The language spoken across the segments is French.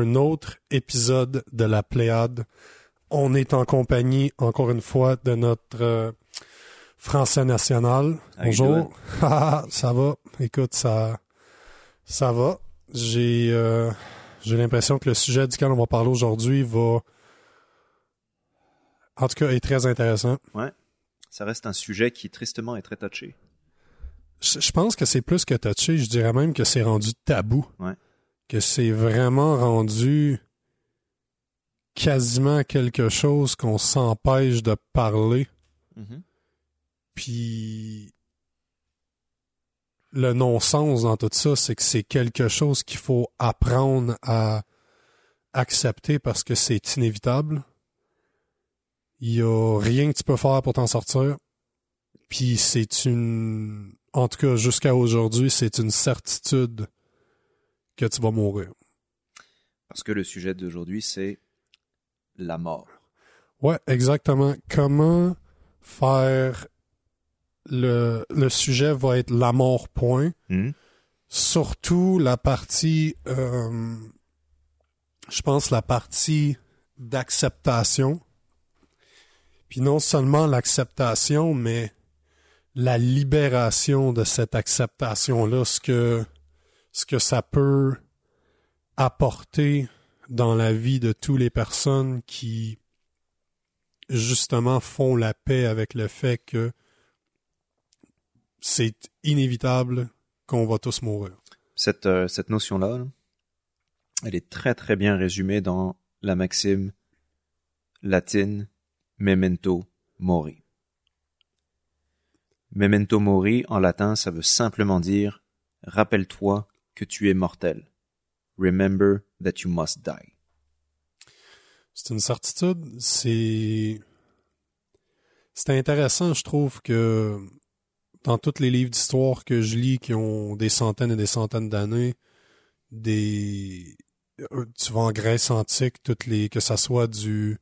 Un autre épisode de la Pléiade. On est en compagnie, encore une fois, de notre euh, français national. Bonjour. Ah, ça va? Écoute, ça, ça va. J'ai, euh, j'ai l'impression que le sujet duquel on va parler aujourd'hui va, en tout cas, est très intéressant. Ouais. Ça reste un sujet qui, tristement, est très touché. Je, je pense que c'est plus que touché. Je dirais même que c'est rendu tabou. Ouais. Que c'est vraiment rendu quasiment quelque chose qu'on s'empêche de parler. Mhm. Puis le non-sens dans tout ça, c'est que c'est quelque chose qu'il faut apprendre à accepter parce que c'est inévitable. Il y a rien que tu peux faire pour t'en sortir. Puis c'est une, en tout cas jusqu'à aujourd'hui, c'est une certitude que tu vas mourir. Parce que le sujet d'aujourd'hui, c'est la mort. Ouais, exactement. Comment faire le, le sujet va être la mort point. Mhm. Surtout la partie, euh, je pense la partie d'acceptation. Puis non seulement l'acceptation, mais la libération de cette acceptation-là, ce que, ce que ça peut apporter dans la vie de toutes les personnes qui justement font la paix avec le fait que c'est inévitable qu'on va tous mourir. Cette, euh, cette notion-là, là, elle est très très bien résumée dans la maxime latine memento mori. Memento mori en latin, ça veut simplement dire rappelle-toi tu es mortel. Remember that you must die. C'est une certitude. C'est c'est intéressant, je trouve que dans tous les livres d'histoire que je lis qui ont des centaines et des centaines d'années, des euh, tu vas en Grèce antique, toutes les que ça soit du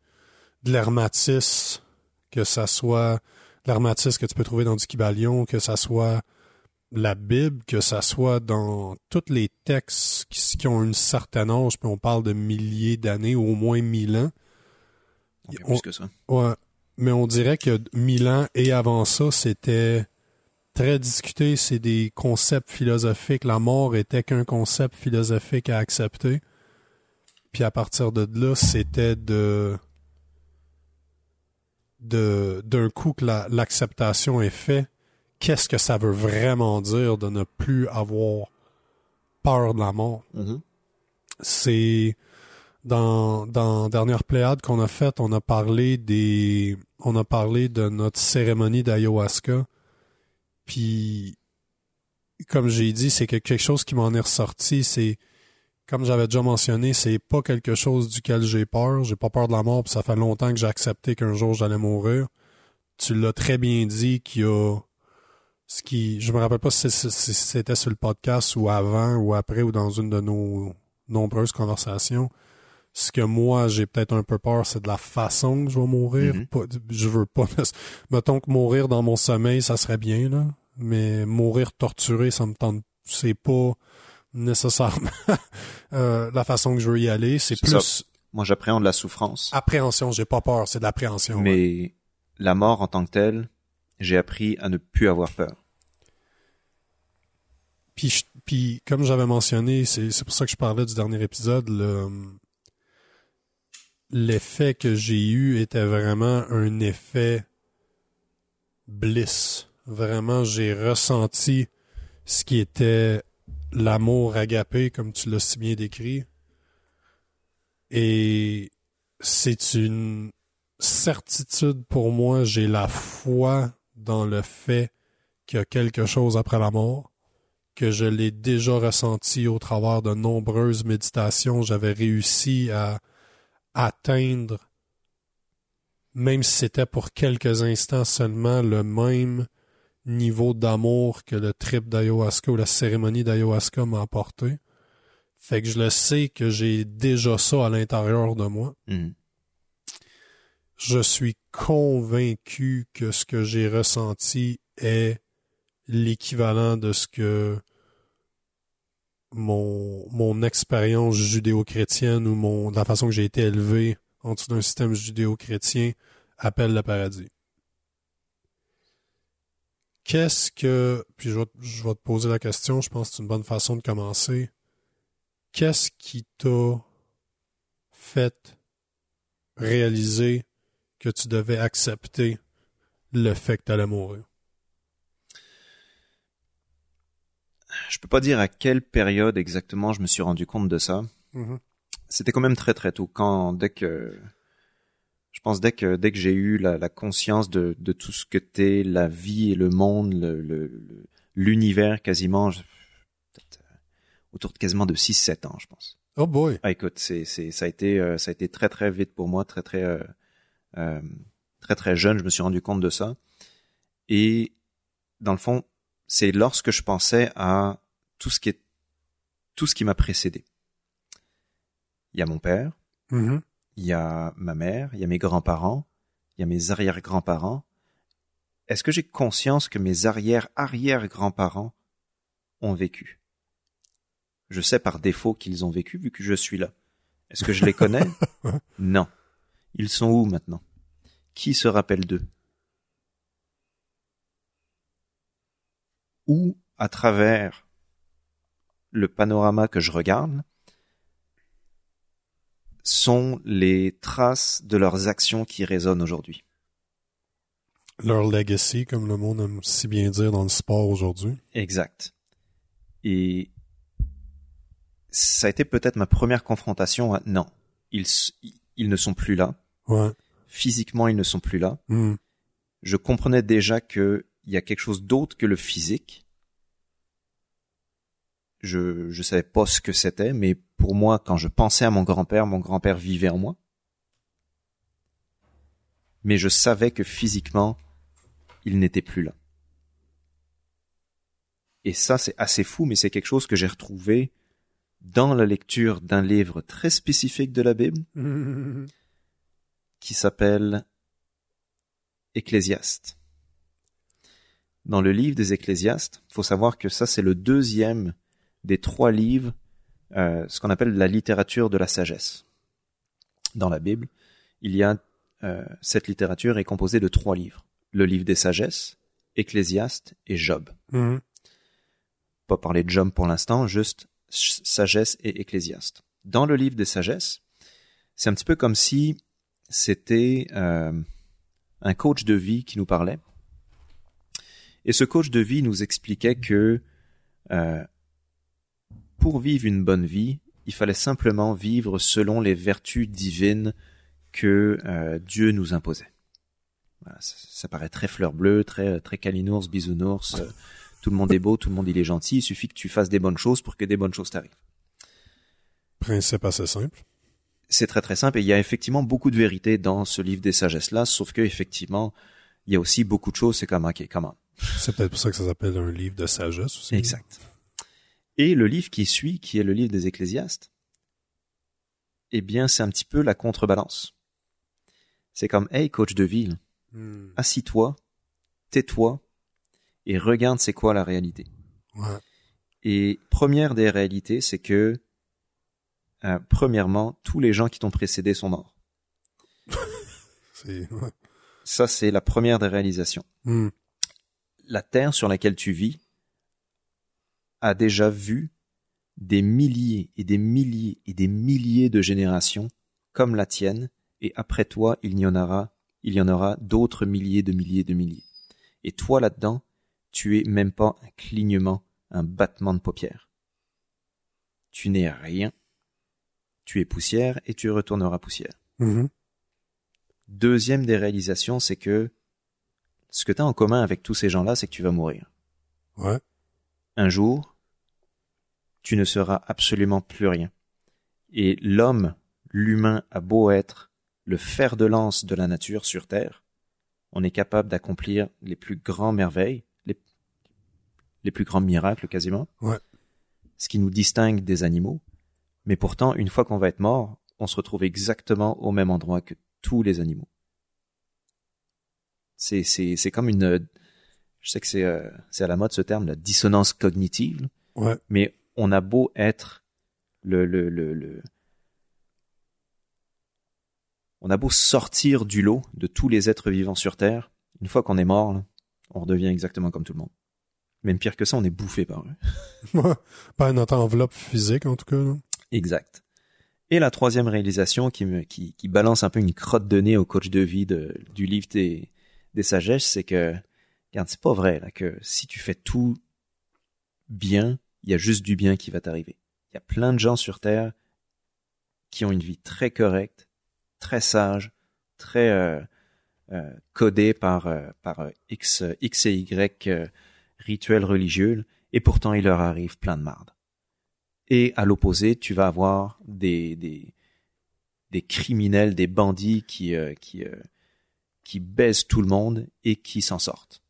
de l'hermatisme, que ça soit l'hermatisme que tu peux trouver dans du Kybalion, que ça soit la Bible, que ça soit dans tous les textes qui, qui ont une certaine âge, puis on parle de milliers d'années, au moins mille ans. Ok, On- plus que ça. Ouais, mais on dirait que mille ans et avant ça, c'était très discuté. C'est des concepts philosophiques. La mort était qu'un concept philosophique à accepter. Puis à partir de là, c'était de de d'un coup que la- l'acceptation est faite. Qu'est-ce que ça veut vraiment dire de ne plus avoir peur de la mort? Mhm. c'est dans dans dernière pléiade qu'on a faite, on a parlé des on a parlé de notre cérémonie d'ayahuasca. Puis comme j'ai dit, c'est que quelque chose qui m'en est ressorti, c'est comme j'avais déjà mentionné, c'est pas quelque chose duquel j'ai peur. J'ai pas peur de la mort, puis ça fait longtemps que j'ai accepté qu'un jour j'allais mourir. Tu l'as très bien dit qu'il y a ce qui je me rappelle pas si c'était sur le podcast ou avant ou après ou dans une de nos nombreuses conversations. Ce que moi, j'ai peut-être un peu peur, c'est de la façon que je vais mourir. Mhm. Pas- je veux pas. Mettons que mourir dans mon sommeil, ça serait bien, là. Mais mourir torturé, ça me tente. C'est pas nécessairement euh, la façon que je veux y aller. C'est plus Moi, j'appréhende la souffrance, appréhension. J'ai pas peur, c'est de l'appréhension. ouais. mais la mort en tant que telle, j'ai appris à ne plus avoir peur. Puis, puis comme j'avais mentionné, c'est pour ça que je parlais du dernier épisode, le l'effet que j'ai eu était vraiment un effet bliss. Vraiment, j'ai ressenti ce qui était l'amour agapé, comme tu l'as si bien décrit. Et c'est une certitude pour moi, j'ai la foi dans le fait qu'il y a quelque chose après la mort que je l'ai déjà ressenti au travers de nombreuses méditations. J'avais réussi à atteindre, même si c'était pour quelques instants seulement, le même niveau d'amour que le trip d'ayahuasca ou la cérémonie d'ayahuasca m'a apporté. Fait que je le sais que j'ai déjà ça à l'intérieur de moi. Mhm. Je suis convaincu que ce que j'ai ressenti est l'équivalent de ce que mon, mon expérience judéo-chrétienne ou mon, la façon que j'ai été élevé en dessous d'un système judéo-chrétien appelle le paradis. Qu'est-ce que, puis je vais, je vais te poser la question, je pense que c'est une bonne façon de commencer. Qu'est-ce qui t'a fait réaliser que tu devais accepter le fait que tu allais mourir? Je peux pas dire à quelle période exactement je me suis rendu compte de ça. Mhm. C'était quand même très très tôt. Quand dès que je pense dès que dès que j'ai eu la, la conscience de, de tout ce que t'es la vie et le monde, le- le- le- l'univers quasiment, je- euh, autour de quasiment de 6-7 ans, je pense. Oh boy. Ah, écoute, c'est, c'est, ça a été, euh, ça a été très très vite pour moi, très très, euh, euh, très très jeune. Je me suis rendu compte de ça. Et dans le fond, c'est lorsque je pensais à tout ce qui est, tout ce qui m'a précédé. Il y a mon père, Mhm. il y a ma mère, il y a mes grands-parents, il y a mes arrière-grands-parents. Est-ce que j'ai conscience que mes arrière-arrière-grands-parents ont vécu? Je sais par défaut qu'ils ont vécu vu que je suis là. Est-ce que je les connais? Non. Ils sont où maintenant? Qui se rappelle d'eux? Où, à travers le panorama que je regarde, sont les traces de leurs actions qui résonnent aujourd'hui? Leur legacy, comme le monde aime si bien dire dans le sport aujourd'hui. Exact. Et ça a été peut-être ma première confrontation à non, ils, ils ne sont plus là. Ouais. Physiquement, ils ne sont plus là. Mhm. Je comprenais déjà que il y a quelque chose d'autre que le physique. Je je savais pas ce que c'était, mais pour moi, quand je pensais à mon grand-père, mon grand-père vivait en moi. Mais je savais que physiquement, il n'était plus là. Et ça, c'est assez fou, mais c'est quelque chose que j'ai retrouvé dans la lecture d'un livre très spécifique de la Bible qui s'appelle Ecclésiaste. Dans le livre des Ecclésiastes, il faut savoir que ça, c'est le deuxième des trois livres, euh, ce qu'on appelle la littérature de la sagesse. Dans la Bible, il y a euh, cette littérature est composée de trois livres le livre des sagesses, Ecclésiaste et Job. Mhm. Pas parler de Job pour l'instant, juste sagesse et Ecclésiaste. Dans le livre des sagesses, c'est un petit peu comme si c'était euh, un coach de vie qui nous parlait. Et ce coach de vie nous expliquait que euh, pour vivre une bonne vie, il fallait simplement vivre selon les vertus divines que euh, Dieu nous imposait. Voilà, ça, paraît très fleur bleue, très très calinours, bisounours. Tout le monde est beau, tout le monde il est gentil. Il suffit que tu fasses des bonnes choses pour que des bonnes choses t'arrivent. Principe assez simple. C'est très très simple et il y a effectivement beaucoup de vérité dans ce livre des sagesses là, sauf que effectivement il y a aussi beaucoup de choses. C'est comme ok, comment C'est peut-être pour ça que ça s'appelle un livre de sagesse aussi. Exact. Et le livre qui suit, qui est le livre des Ecclésiastes, eh bien, c'est un petit peu la contrebalance. C'est comme, hey, coach de ville, Mhm. assis-toi, tais-toi, et regarde c'est quoi la réalité. Ouais. Et première des réalités, c'est que, euh, premièrement, tous les gens qui t'ont précédé sont morts. Ouais. Ça, c'est la première des réalisations. Mhm. la terre sur laquelle tu vis a déjà vu des milliers et des milliers et des milliers de générations comme la tienne, et après toi, il y en aura, il y en aura d'autres milliers de milliers de milliers. Et toi là-dedans, tu es même pas un clignement, un battement de paupières. Tu n'es rien. Tu es poussière et tu retourneras poussière. Mhm. Deuxième des réalisations, c'est que ce que tu as en commun avec tous ces gens-là, c'est que tu vas mourir. Ouais. Un jour, tu ne seras absolument plus rien. Et l'homme, l'humain, a beau être le fer de lance de la nature sur Terre, on est capable d'accomplir les plus grands merveilles, les, plus grands miracles quasiment. Ouais. Ce qui nous distingue des animaux. Mais pourtant, une fois qu'on va être mort, on se retrouve exactement au même endroit que tous les animaux. C'est, c'est, c'est comme une, je sais que c'est, euh, c'est à la mode ce terme, la dissonance cognitive, Ouais. mais on a beau être le, le, le, le on a beau sortir du lot de tous les êtres vivants sur Terre, une fois qu'on est mort, là, on redevient exactement comme tout le monde. Même pire que ça, on est bouffé par eux. Pas notre enveloppe physique, en tout cas. là. Exact. Et la troisième réalisation qui, me, qui, qui balance un peu une crotte de nez au coach de vie de- du livre des, des sagesses, c'est que, regarde, c'est pas vrai, là, que si tu fais tout bien, il y a juste du bien qui va t'arriver. Il y a plein de gens sur Terre qui ont une vie très correcte, très sage, très euh, euh, codée par, euh, par euh, X, X et Y rituels religieux, et pourtant il leur arrive plein de marde. Et à l'opposé, tu vas avoir des, des, des criminels, des bandits qui, euh, qui, euh, qui baisent tout le monde et qui s'en sortent.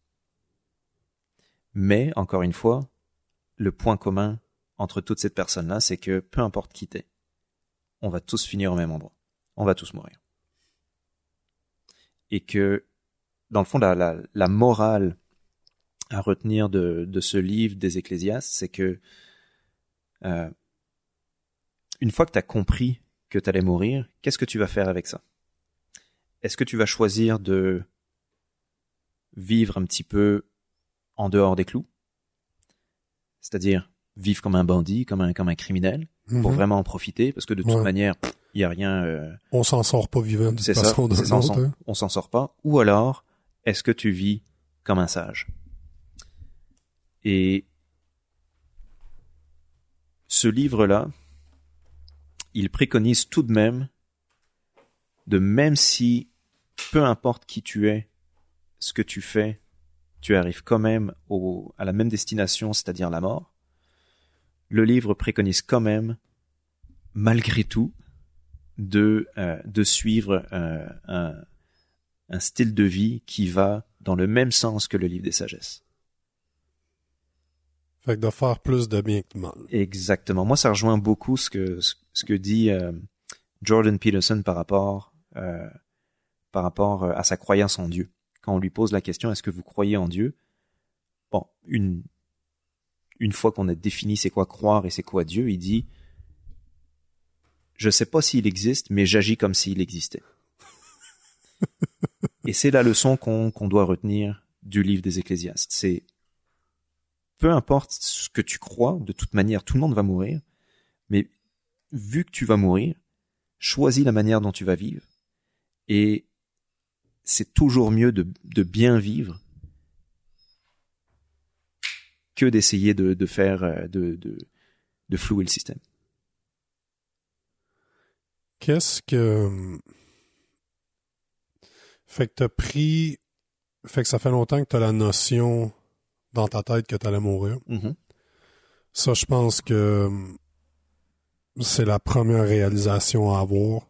Mais, encore une fois, le point commun entre toutes ces personnes-là, c'est que peu importe qui t'es, on va tous finir au même endroit. On va tous mourir. Et que, dans le fond, la, la, la morale à retenir de, de ce livre des Ecclésiastes, c'est que euh, une fois que tu as compris que tu allais mourir, qu'est-ce que tu vas faire avec ça? Est-ce que tu vas choisir de vivre un petit peu en dehors des clous? C'est-à-dire vivre comme un bandit, comme un, comme un criminel, pour Mhm. vraiment en profiter, parce que de toute Ouais. manière, il y a rien... euh, On s'en sort pas vivant c'est ça, façon ça, on autre. s'en- hein. on s'en sort pas. Ou alors, est-ce que tu vis comme un sage? Et ce livre-là, il préconise tout de même de même si, peu importe qui tu es, ce que tu fais, tu arrives quand même à la même destination, c'est-à-dire la mort. Le livre préconise quand même, malgré tout, de, euh, suivre euh, un, un style de vie qui va dans le même sens que le livre des sagesses. Fait que de faire plus de bien que de mal. Exactement. Moi, ça rejoint beaucoup ce que ce, que dit euh, Jordan Peterson par rapport euh, par rapport euh, à sa croyance en Dieu. Quand on lui pose la question est-ce que vous croyez en Dieu? Bon, une une fois qu'on a défini c'est quoi croire et c'est quoi Dieu, il dit je sais pas s'il existe, mais j'agis comme s'il existait. et c'est la leçon qu'on qu'on doit retenir du livre des Ecclésiastes. C'est peu importe ce que tu crois, de toute manière, tout le monde va mourir, mais vu que tu vas mourir, choisis la manière dont tu vas vivre. Et c'est toujours mieux de, bien vivre que d'essayer de, faire, euh, de, de, de flouer le système. Qu'est-ce que. Fait que t'as pris. Fait que ça fait longtemps que t'as la notion dans ta tête que t'allais mourir. Mhm. Ça, je pense que hum, c'est la première réalisation à avoir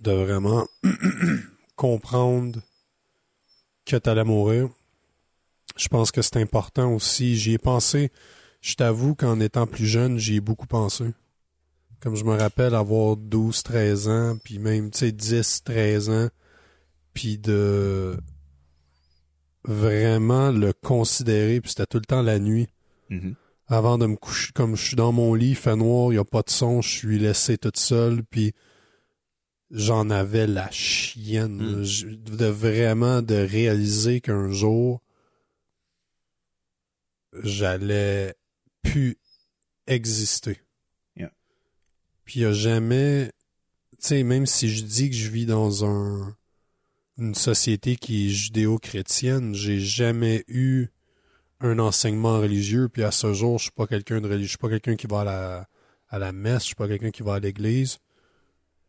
de vraiment comprendre que t'allais mourir. Je pense que c'est important aussi. J'y ai pensé. Je t'avoue qu'en étant plus jeune, j'y ai beaucoup pensé. Comme je me rappelle avoir 12, 13 ans, puis même, tu sais, 10, 13 ans, puis de vraiment le considérer, puis c'était tout le temps la nuit Mhm. avant de me coucher, comme je suis dans mon lit, il fait noir, il n'y a pas de son, je suis laissé toute seule, puis j'en avais la chienne. Mm. Je- De vraiment de réaliser qu'un jour, j'allais plus exister. Yeah. Puis il n'y a jamais, tu sais, même si je dis que je vis dans un une société qui est judéo-chrétienne, j'ai jamais eu un enseignement religieux, puis à ce jour, je suis pas quelqu'un de religieux, je suis pas quelqu'un qui va à la, à la messe, je suis pas quelqu'un qui va à l'église.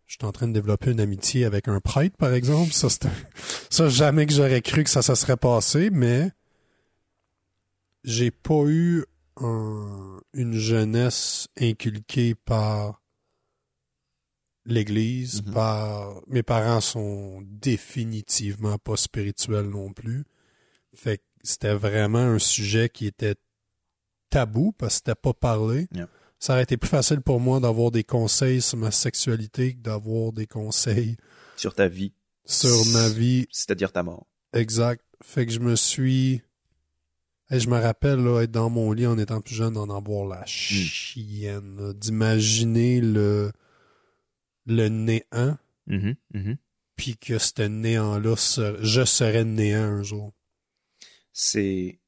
Je suis en train de développer une amitié avec un prêtre, par exemple. Ça, ça jamais que j'aurais cru que ça, ça serait passé, mais j'ai pas eu un- une jeunesse inculquée par l'église, Mhm. par mes parents sont définitivement pas spirituels non plus. Fait que c'était vraiment un sujet qui était tabou parce que c'était pas parlé. Yeah. Ça aurait été plus facile pour moi d'avoir des conseils sur ma sexualité que d'avoir des conseils Sur ta vie, sur ma vie c'est-à-dire ta mort. exact. Fait que je me suis Hey, je me rappelle là, être dans mon lit en étant plus jeune, d'en avoir la chienne, là, d'imaginer le le néant, Mhm, mhm. puis que ce néant-là, je serais néant un jour. C'est,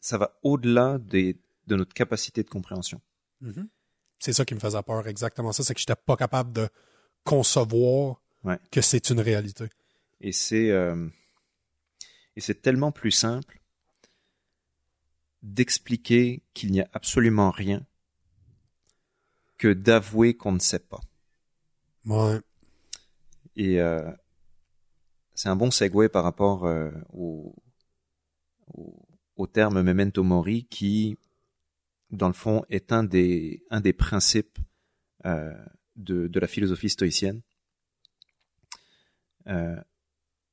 ça va au-delà des, de notre capacité de compréhension. C'est ça qui me faisait peur, exactement ça, c'est que j'étais pas capable de concevoir Ouais. que c'est une réalité. Et c'est, euh, et c'est tellement plus simple d'expliquer qu'il n'y a absolument rien que d'avouer qu'on ne sait pas. Et euh, c'est un bon segue par rapport euh, au, au, au terme memento mori qui, dans le fond, est un des, un des principes euh, de, de la philosophie stoïcienne. Euh,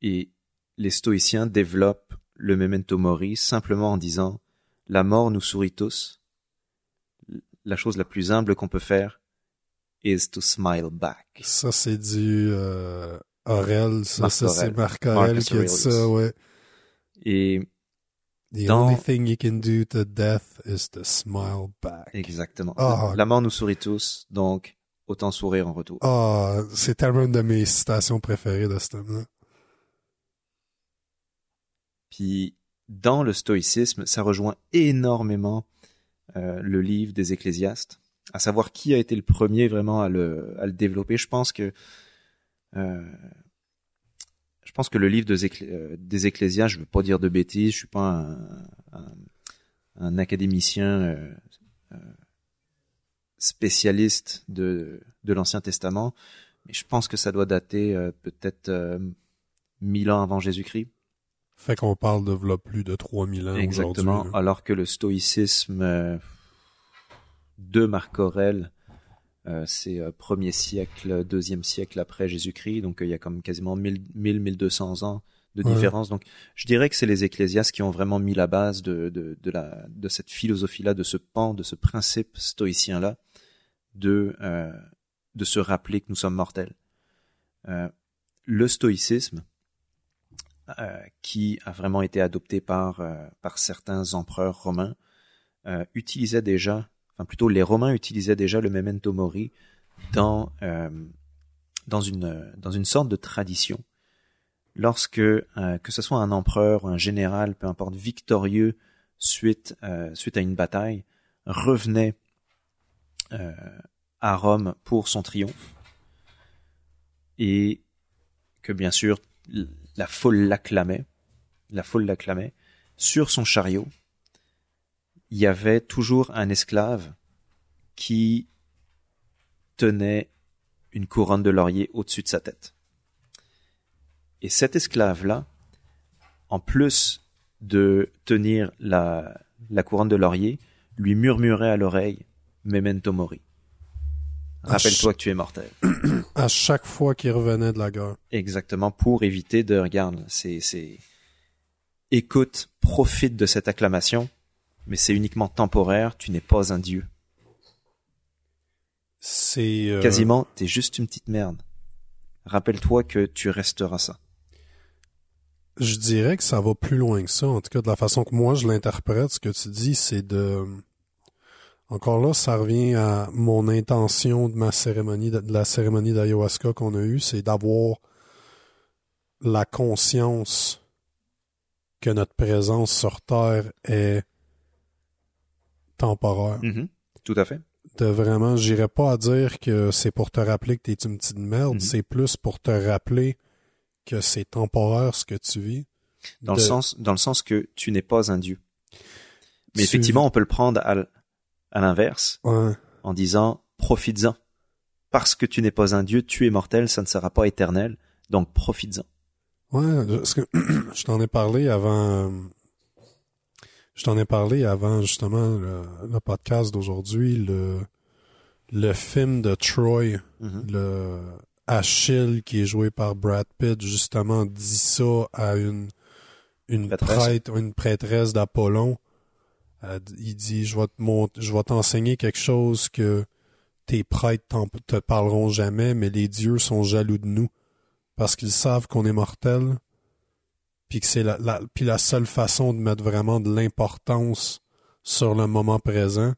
et les stoïciens développent le memento mori simplement en disant la mort nous sourit tous. La chose la plus humble qu'on peut faire is to smile back. Ça, c'est du euh, Aurel, ça, ça c'est. Marc Marcus qui a dit ça, ouais. Et The Dans- only thing you can do to death is to smile back. Exactement. Ah. La mort nous sourit tous, donc autant sourire en retour. Ah, c'est tellement une de mes citations préférées de ce thème-là. Puis dans le stoïcisme, ça rejoint énormément euh, le livre des Ecclésiastes, à savoir qui a été le premier vraiment à le, à le développer. Je pense que euh, je pense que le livre des, euh, des Ecclésiastes, je veux pas dire de bêtises, je suis pas un, un, un académicien euh, euh, spécialiste de, de l'Ancien Testament, mais je pense que ça doit dater euh, peut-être euh, 1000 ans avant Jésus-Christ. Fait qu'on parle de plus de 3000 ans Exactement. aujourd'hui. Alors que le stoïcisme euh, de Marc Aurèle, euh, c'est euh, premier siècle, deuxième siècle après Jésus-Christ, donc euh, il y a comme quasiment 1000, 1000 1200 ans de Ouais. différence. Donc je dirais que c'est les ecclésiastes qui ont vraiment mis la base de, de, de, la, de cette philosophie-là, de ce pan, de ce principe stoïcien-là, de, euh, de se rappeler que nous sommes mortels. Euh, le stoïcisme, euh, qui a vraiment été adopté par, euh, par certains empereurs romains, euh, utilisait déjà, enfin plutôt les Romains utilisaient déjà le memento mori dans, euh, une, sorte de tradition. Lorsque, euh, que ce soit un empereur, un général, peu importe, victorieux suite, euh, suite à une bataille, revenait à Rome pour son triomphe, et que bien sûr la foule l'acclamait, la foule l'acclamait, sur son chariot, il y avait toujours un esclave qui tenait une couronne de laurier au-dessus de sa tête. Et cet esclave-là, en plus de tenir la, la couronne de laurier, lui murmurait à l'oreille Memento mori. Rappelle-toi que tu es mortel. À chaque fois qu'il revenait de la guerre. Exactement, pour éviter de, regarde, c'est, c'est, écoute, profite de cette acclamation, mais c'est uniquement temporaire, tu n'es pas un dieu. C'est euh, Quasiment, t'es juste une petite merde. Rappelle-toi que tu resteras ça. Je dirais que ça va plus loin que ça. En tout cas, de la façon que moi je l'interprète, ce que tu dis, c'est de. Encore là, ça revient à mon intention de ma cérémonie, de de la cérémonie d'ayahuasca qu'on a eue, c'est d'avoir la conscience que notre présence sur Terre est temporaire. Mhm, Tout à fait. De vraiment, j'irais pas à dire que c'est pour te rappeler que t'es une petite merde, Mhm. c'est plus pour te rappeler que c'est temporaire ce que tu vis. Dans De- le sens, dans le sens que tu n'es pas un dieu. Mais Tu- effectivement, on peut le prendre à, l'inverse, Ouais. en disant, profites-en. Parce que tu n'es pas un dieu, tu es mortel, ça ne sera pas éternel, donc profites-en. Ouais, parce que je t'en ai parlé avant. Je t'en ai parlé avant justement le, le podcast d'aujourd'hui, le le film de Troy, Mhm. le Achille qui est joué par Brad Pitt, justement dit ça à une une Prêtresse. prêtre, une prêtresse d'Apollon. Il dit je vais te mont- je vais t'enseigner quelque chose que tes prêtres te parleront jamais, mais les dieux sont jaloux de nous parce qu'ils savent qu'on est mortels puis que c'est la, la, puis la seule façon de mettre vraiment de l'importance sur le moment présent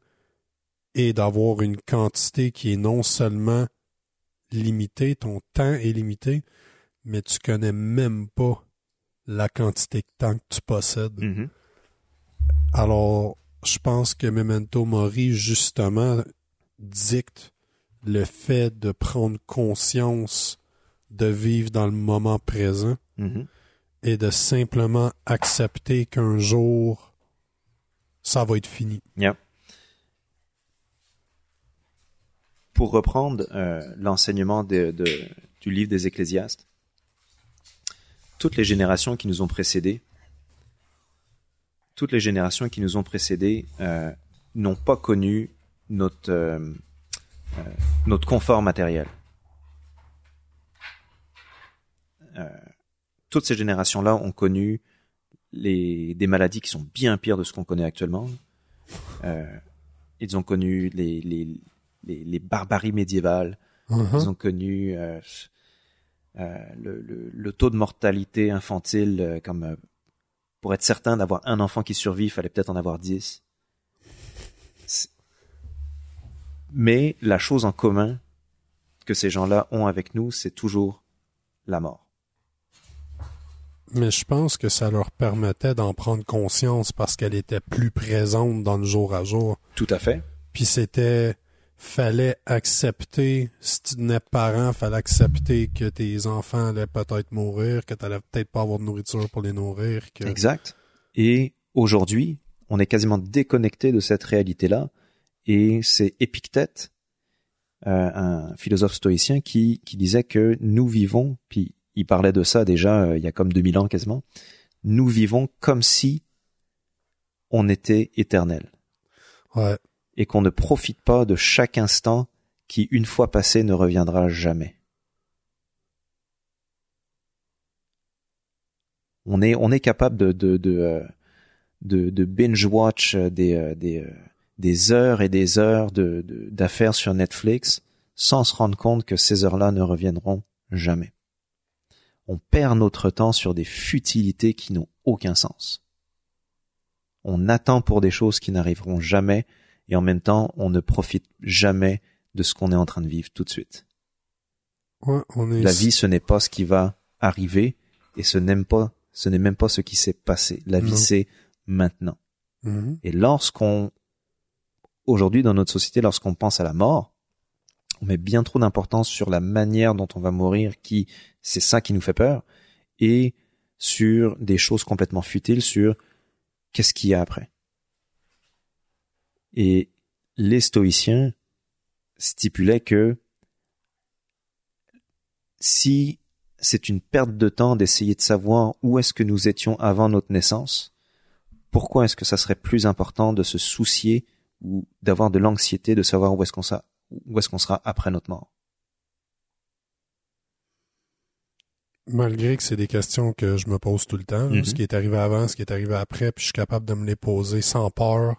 et d'avoir une quantité qui est non seulement limitée, ton temps est limité, mais tu connais même pas la quantité de temps que tu possèdes. Mhm. Alors, je pense que Memento Mori, justement, dicte le fait de prendre conscience de vivre dans le moment présent Mhm. Et de simplement accepter qu'un jour, ça va être fini. Pour reprendre euh, l'enseignement du livre des Ecclésiastes, toutes les générations qui nous ont précédés, toutes les générations qui nous ont précédés euh, n'ont pas connu notre euh, notre confort matériel. Toutes ces générations-là ont connu les, des maladies qui sont bien pires de ce qu'on connaît actuellement. Euh, ils ont connu les, les, les, les barbaries médiévales. Ils ont connu euh, euh, le, le, le taux de mortalité infantile euh, comme euh, pour être certain d'avoir un enfant qui survit, il fallait peut-être en avoir dix. Mais la chose en commun que ces gens-là ont avec nous, c'est toujours la mort. Mais je pense que ça leur permettait d'en prendre conscience parce qu'elle était plus présente dans le jour à jour. Tout à fait. Puis c'était fallait accepter si tu n'es parent, fallait accepter que tes enfants allaient peut-être mourir, que tu allais peut-être pas avoir de nourriture pour les nourrir, que Exact. Et aujourd'hui, on est quasiment déconnecté de cette réalité-là. Et c'est Épictète, euh, un philosophe stoïcien, qui, qui disait que nous vivons, puis il parlait de ça déjà euh, il y a comme 2000 ans quasiment, nous vivons comme si on était éternel ouais, et qu'on ne profite pas de chaque instant qui, une fois passé, ne reviendra jamais. On est, on est capable de, de, de, euh, de, de binge-watch euh, des, des, des heures et des heures de- d'affaires sur Netflix sans se rendre compte que ces heures-là ne reviendront jamais. On perd notre temps sur des futilités qui n'ont aucun sens. On attend pour des choses qui n'arriveront jamais et en même temps, on ne profite jamais de ce qu'on est en train de vivre tout de suite. ouais, on est La vie, ce n'est pas ce qui va arriver et ce n'est pas, ce n'est même pas ce qui s'est passé. La vie, c'est maintenant. Mhm. Et lorsqu'on, aujourd'hui dans notre société, lorsqu'on pense à la mort, on met bien trop d'importance sur la manière dont on va mourir, qui, c'est ça qui nous fait peur, et sur des choses complètement futiles, sur qu'est-ce qu'il y a après. Et les stoïciens stipulaient que si c'est une perte de temps d'essayer de savoir où est-ce que nous étions avant notre naissance, pourquoi est-ce que ça serait plus important de se soucier ou d'avoir de l'anxiété de savoir où est-ce qu'on où est-ce qu'on sera après notre mort? Malgré que c'est des questions que je me pose tout le temps, Mhm. ce qui est arrivé avant, ce qui est arrivé après, puis je suis capable de me les poser sans peur,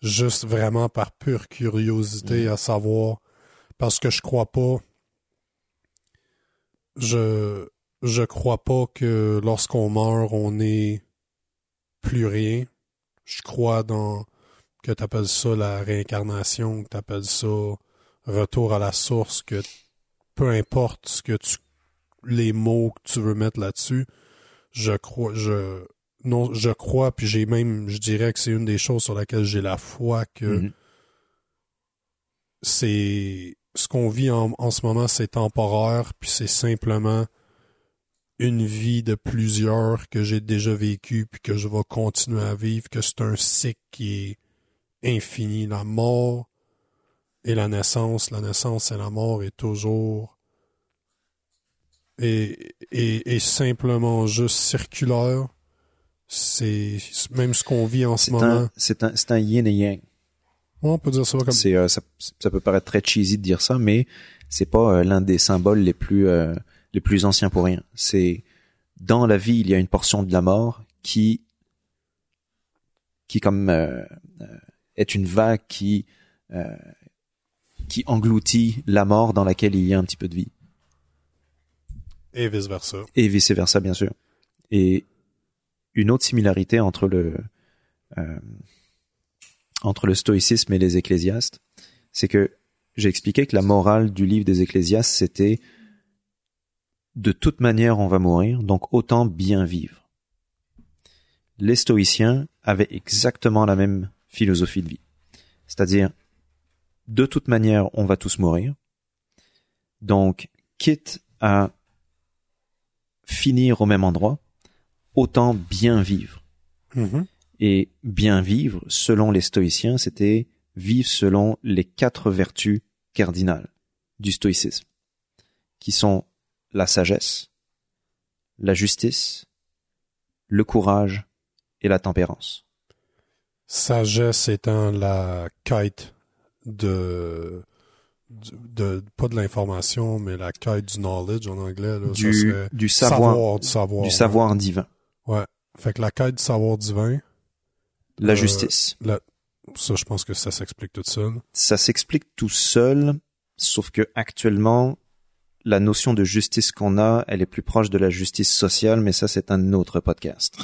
juste vraiment par pure curiosité Mhm. à savoir, parce que je crois pas, je je crois pas que lorsqu'on meurt, on est plus rien. Je crois dans que tu appelles ça la réincarnation, que tu appelles ça retour à la source, que peu importe ce que tu les mots que tu veux mettre là-dessus, je crois je non je crois puis j'ai même je dirais que c'est une des choses sur laquelle j'ai la foi que Mhm. c'est ce qu'on vit en, en ce moment c'est temporaire puis c'est simplement une vie de plusieurs que j'ai déjà vécu puis que je vais continuer à vivre que c'est un cycle qui est infini la mort et la naissance la naissance et la mort est toujours et, et, et simplement juste circulaire c'est même ce qu'on vit en ce moment c'est un, un yin et yang. Ouais, on peut dire ça comme euh, ça, ça peut paraître très cheesy de dire ça, mais c'est pas euh, l'un des symboles les plus, euh, les plus anciens pour rien. C'est, dans la vie, il y a une portion de la mort qui, qui comme, euh, euh, est une vague qui, euh, qui engloutit la mort dans laquelle il y a un petit peu de vie. et vice versa et vice versa bien sûr. Et une autre similarité entre le euh, entre le stoïcisme et les ecclésiastes, c'est que j'ai expliqué que la morale du livre des ecclésiastes, c'était de toute manière on va mourir, donc autant bien vivre. Les stoïciens avaient exactement la même philosophie de vie. C'est-à-dire, de toute manière on va tous mourir, donc quitte à finir au même endroit, autant bien vivre. Mhm. Et bien vivre, selon les stoïciens, c'était vivre selon les quatre vertus cardinales du stoïcisme, qui sont la sagesse, la justice, le courage et la tempérance. Sagesse étant la quête de, de, de- pas de l'information, mais la quête du knowledge en anglais. Là, Du, ça du savoir, savoir du savoir. du ouais. savoir divin. Ouais. Fait que la quête du savoir divin, La Euh, justice. la, ça, je pense que ça s'explique tout seul. Ça s'explique tout seul, sauf que actuellement, la notion de justice qu'on a, elle est plus proche de la justice sociale, mais ça, c'est un autre podcast.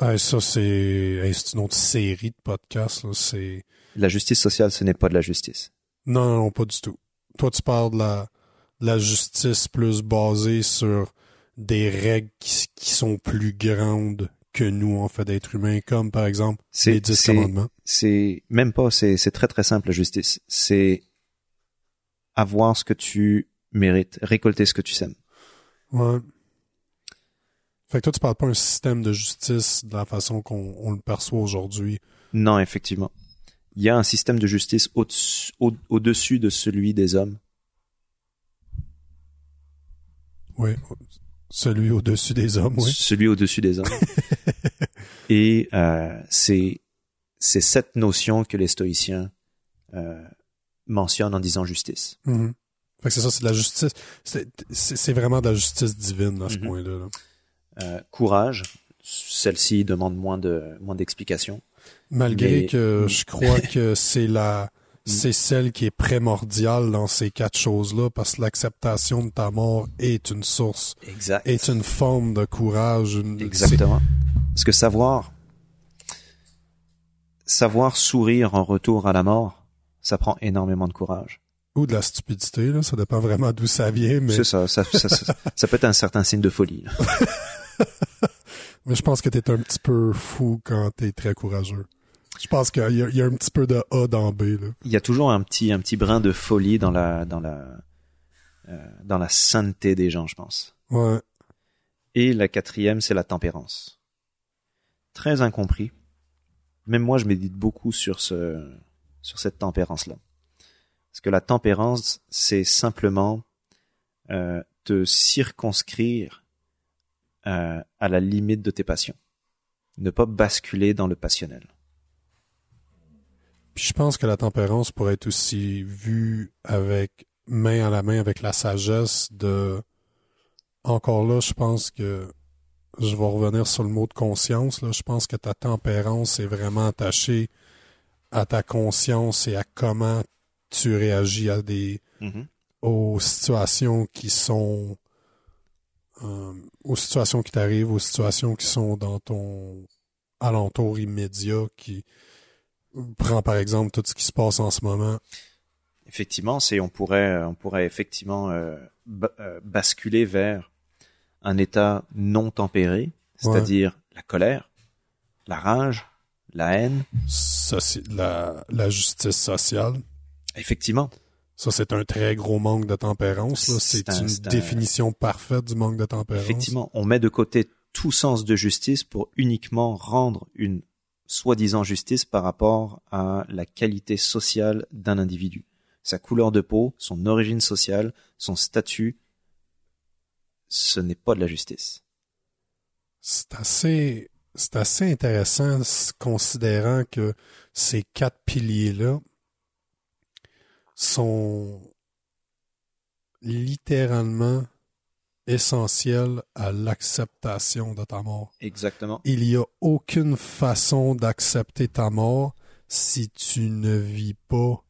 Hey, ça, c'est hey, c'est une autre série de podcasts. là. C'est La justice sociale, ce n'est pas de la justice. non, non, non, pas du tout. Toi, tu parles de la, de la justice plus basée sur des règles qui, qui sont plus grandes que nous, en fait, d'êtres humains, comme par exemple C'est- les dix commandements. c'est même pas c'est très très simple la justice c'est avoir ce que tu mérites récolter ce que tu sèmes Ouais. Fait que toi, tu parles pas un système de justice de la façon qu'on on le perçoit aujourd'hui. non effectivement il y a un système de justice au-dessus au, au-dessus de celui des hommes? Oui. Celui au-dessus des hommes, oui. celui au-dessus des hommes et euh, c'est cette notion que les stoïciens euh, mentionnent en disant justice Mhm. Fait que c'est ça, c'est de la justice. C'est vraiment de la justice divine à ce Mhm. point-là. là. Euh, courage celle-ci demande moins de moins d'explications Malgré Mais- que Mm. je crois que c'est la c'est celle qui est primordiale dans ces quatre choses-là, parce que l'acceptation de ta mort est une source, exact est une forme de courage. Une, Exactement. Parce que savoir, savoir sourire en retour à la mort, ça prend énormément de courage. Ou de la stupidité, là, ça dépend vraiment d'où ça vient, mais, C'est ça, ça, ça, ça, ça peut être un certain signe de folie. mais je pense que t'es un petit peu fou quand t'es très courageux. Je pense qu'il y, y a un petit peu de A dans B, là. Il y a toujours un petit, un petit brin de folie dans la, dans la, euh, dans la sainteté des gens, je pense. Ouais. Et la quatrième, c'est la tempérance. Très incompris. Même moi, je médite beaucoup sur ce, sur cette tempérance-là. Parce que la tempérance, c'est simplement euh, te circonscrire euh, à la limite de tes passions. Ne pas basculer dans le passionnel. Puis je pense que la tempérance pourrait être aussi vue avec main à la main avec la sagesse de encore là, je pense que je vais revenir sur le mot de conscience. Là. Je pense que ta tempérance est vraiment attachée à ta conscience et à comment tu réagis à des aux situations qui sont euh, aux situations qui t'arrivent, aux situations qui sont dans ton alentour immédiat qui prend par exemple tout ce qui se passe en ce moment. Effectivement, c'est on pourrait on pourrait effectivement euh, euh, basculer vers un état non tempéré, c'est-à-dire la colère, la rage, la haine. Soci- la, la justice sociale. Effectivement, Ça, c'est un très gros manque de tempérance. C'est C'est un- une un- définition parfaite du manque de tempérance. effectivement, on met de côté tout sens de justice pour uniquement rendre une soi-disant justice par rapport à la qualité sociale d'un individu, sa couleur de peau, son origine sociale, son statut. Ce n'est pas de la justice. C'est assez, c'est assez intéressant considérant que ces quatre piliers-là sont littéralement essentiels à l'acceptation de ta mort. Exactement. Il n'y a aucune façon d'accepter ta mort si tu ne vis pas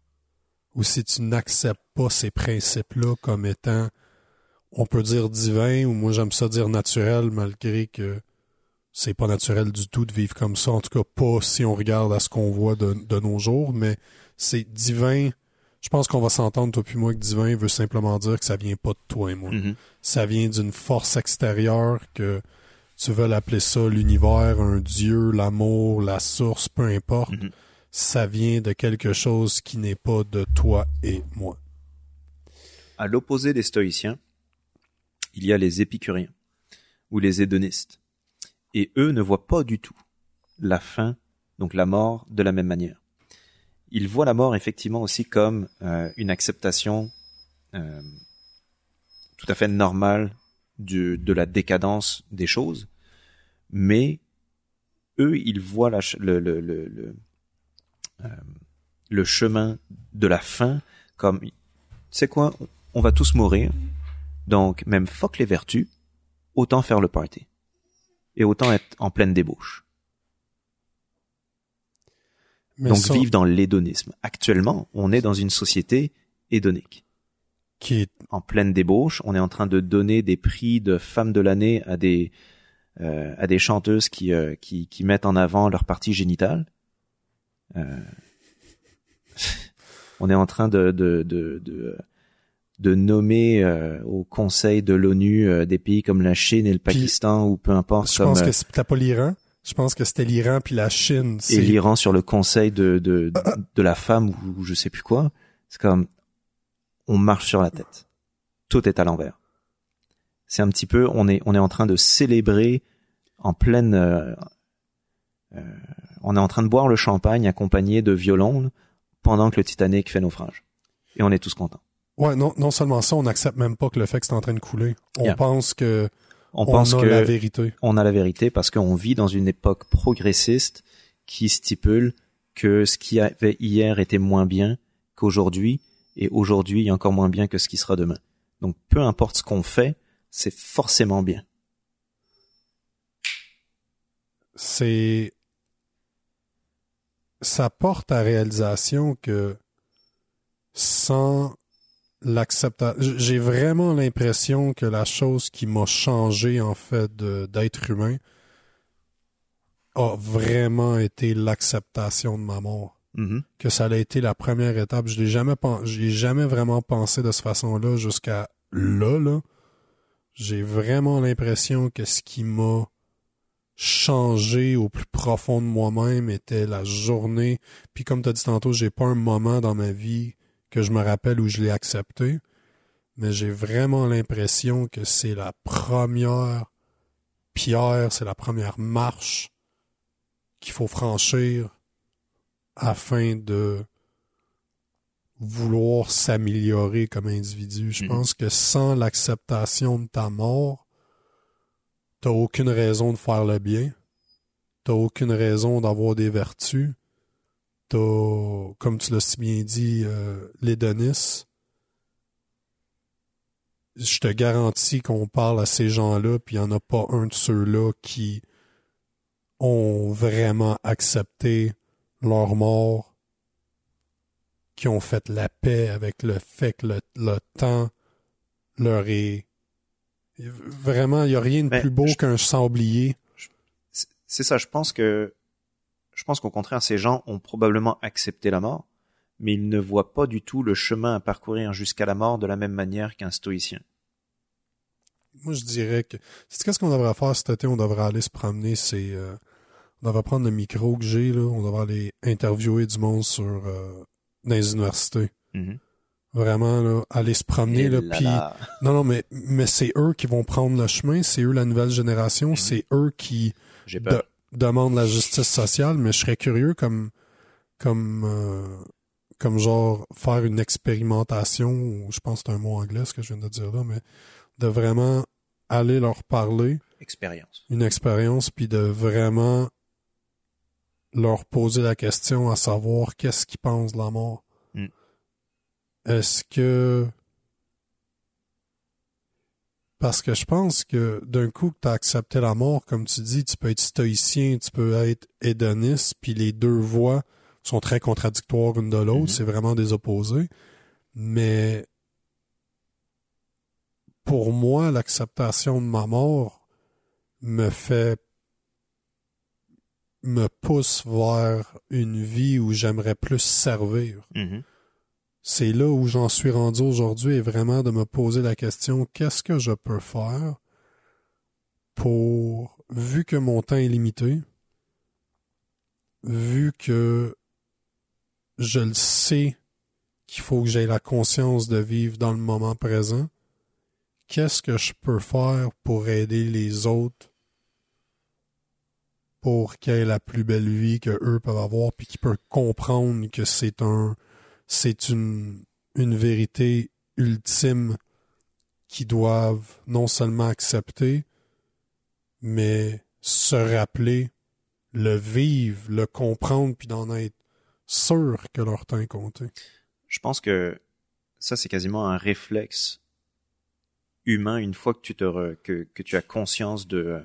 ou si tu n'acceptes pas ces principes-là comme étant, on peut dire divin ou moi j'aime ça dire naturel malgré que c'est pas naturel du tout de vivre comme ça. En tout cas, pas si on regarde à ce qu'on voit de, de nos jours, mais c'est divin. Je pense qu'on va s'entendre, toi puis moi, que divin veut simplement dire que ça vient pas de toi et moi. Mhm. Ça vient d'une force extérieure que tu veux l'appeler ça l'univers, un dieu, l'amour, la source, peu importe. Mhm. Ça vient de quelque chose qui n'est pas de toi et moi. À l'opposé des stoïciens, il y a les épicuriens ou les hédonistes. Et eux ne voient pas du tout la fin, donc la mort, de la même manière. Ils voient la mort effectivement aussi comme euh, une acceptation euh, tout à fait normale de la décadence des choses, mais eux, ils voient euh, le chemin de la fin comme, tu sais quoi, on va tous mourir, donc même fuck les vertus, autant faire le party. Et autant être en pleine débauche. Mais donc vivre dans l'hédonisme. Actuellement, on est dans une société hédonique. qui est En pleine débauche, on est en train de donner des prix de femme de l'année à des euh, à des chanteuses qui, euh, qui qui mettent en avant leur partie génitale. Euh, on est en train de de de, de de nommer euh, au Conseil de l'ONU euh, des pays comme la Chine et le Puis, Pakistan ou peu importe Je comme pense euh, que c'était pas l'Iran. Je pense que c'était l'Iran puis la Chine. et l'Iran sur le Conseil de de, de la femme ou, ou je sais plus quoi. C'est comme on marche sur la tête. Tout est à l'envers. C'est un petit peu on est on est en train de célébrer en pleine euh, euh, on est en train de boire le champagne accompagné de violons pendant que le Titanic fait naufrage. Et on est tous contents. ouais, non, non seulement ça, on n'accepte même pas que le fait que c'est en train de couler. On Yeah. pense que On, on, pense a que la vérité. on a la vérité parce qu'on vit dans une époque progressiste qui stipule que ce qui avait hier était moins bien qu'aujourd'hui et aujourd'hui est encore moins bien que ce qui sera demain. Donc peu importe ce qu'on fait, c'est forcément bien. C'est ça porte à réalisation que sans l'acceptation, j'ai vraiment l'impression que la chose qui m'a changé en fait d'être humain a vraiment été l'acceptation de ma mort. Mhm. que ça a été la première étape. Je l'ai jamais ai jamais vraiment pensé de cette façon-là jusqu'à là, là. J'ai vraiment l'impression que ce qui m'a changé au plus profond de moi-même était la journée. Puis comme tu as dit tantôt, j'ai pas un moment dans ma vie que je me rappelle où je l'ai accepté. Mais j'ai vraiment l'impression que c'est la première pierre, c'est la première marche qu'il faut franchir afin de vouloir s'améliorer comme individu. Je Mhm. pense que sans l'acceptation de ta mort, t'as aucune raison de faire le bien. T'as aucune raison d'avoir des vertus. T'as, comme tu l'as si bien dit, euh, l'hédonisme. Je te garantis qu'on parle à ces gens-là, puis il n'y en a pas un de ceux-là qui ont vraiment accepté leur mort, qui ont fait la paix avec le fait que le, le temps leur est... Vraiment, il n'y a rien de Ben, plus beau je- qu'un. C'est- C'est ça, je pense que je pense qu'au contraire ces gens ont probablement accepté la mort, mais ils ne voient pas du tout le chemin à parcourir jusqu'à la mort de la même manière qu'un stoïcien. Moi, je dirais que... C'est qu'est-ce qu'on devrait faire cet été? On devrait aller se promener. C'est... euh, on devrait prendre le micro que j'ai, là. On devrait aller interviewer du monde sur... euh, dans les universités. Mhm. Vraiment, là, aller se promener, là, là là. Non, non, mais, mais c'est eux qui vont prendre le chemin, c'est eux la nouvelle génération, c'est eux qui J'ai peur. de- demandent la justice sociale, mais je serais curieux comme comme euh, comme genre faire une expérimentation, ou je pense que c'est un mot anglais ce que je viens de dire là, mais de vraiment aller leur parler, Expérience. une expérience, puis de vraiment leur poser la question à savoir qu'est-ce qu'ils pensent de la mort. Mm. Est-ce que parce que je pense que d'un coup que tu as accepté la mort, comme tu dis, tu peux être stoïcien, tu peux être hédoniste, puis les deux voies sont très contradictoires une de l'autre, Mhm. c'est vraiment des opposés. Mais pour moi, l'acceptation de ma mort me fait me pousse vers une vie où j'aimerais plus servir. Mhm. C'est là où j'en suis rendu aujourd'hui et vraiment de me poser la question qu'est-ce que je peux faire pour, vu que mon temps est limité, vu que je le sais qu'il faut que j'aie la conscience de vivre dans le moment présent, qu'est-ce que je peux faire pour aider les autres pour qu'ils aient la plus belle vie que eux peuvent avoir puis qu'ils peuvent comprendre que c'est un c'est une vérité ultime qu'ils doivent non seulement accepter mais se rappeler le vivre, le comprendre puis d'en être sûr que leur temps est compté. Je pense que ça, c'est quasiment un réflexe humain une fois que tu, as conscience de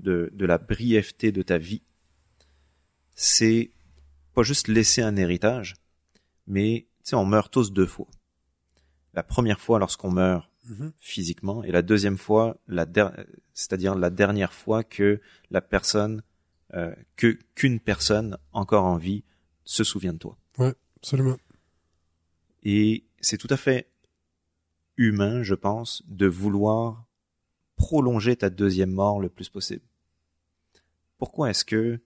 la brièveté de ta vie. C'est pas juste laisser un héritage, mais tu sais, on meurt tous deux fois. La première fois lorsqu'on meurt physiquement et la deuxième fois, la c'est-à-dire la dernière fois que la personne, euh, que qu'une personne encore en vie se souvient de toi. Absolument. Et c'est tout à fait humain, je pense, de vouloir prolonger ta deuxième mort le plus possible. Pourquoi est-ce que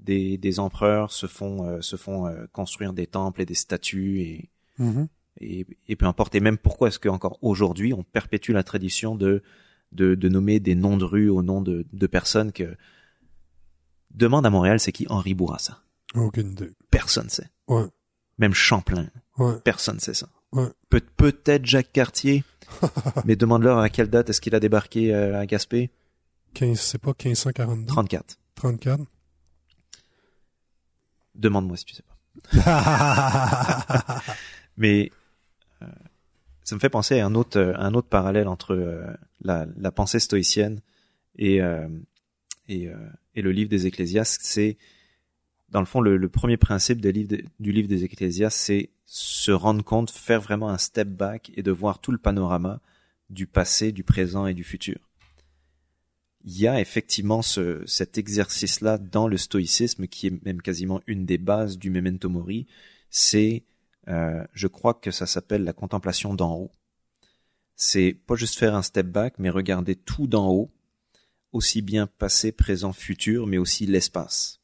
des, des empereurs se font, euh, se font euh, construire des temples et des statues et, Mhm. et, et peu importe, et même pourquoi est-ce qu'encore aujourd'hui on perpétue la tradition de, de, de nommer des noms de rues au nom de, de personnes que... Demande à Montréal, c'est qui Henri Bourassa Aucune idée. Personne sait. Ouais. Même Champlain, Ouais. personne sait ça. Ouais. Peut-être Jacques Cartier, mais demande-leur à quelle date est-ce qu'il a débarqué euh, à Gaspé? 15, c'est pas 1542? 34. 34? Demande-moi si tu sais pas. Mais euh, ça me fait penser à un autre, euh, un autre parallèle entre euh, la, la pensée stoïcienne et, euh, et, et le livre des Ecclésiastes. C'est, dans le fond, le, le premier principe de- du livre des Ecclésiastes, c'est se rendre compte, faire vraiment un step back et de voir tout le panorama du passé, du présent et du futur. Il y a effectivement ce, cet exercice-là dans le stoïcisme qui est même quasiment une des bases du memento mori. C'est euh, je crois que ça s'appelle la contemplation d'en haut. C'est pas juste faire un step back, mais regarder tout d'en haut, aussi bien passé, présent, futur, mais aussi l'espace.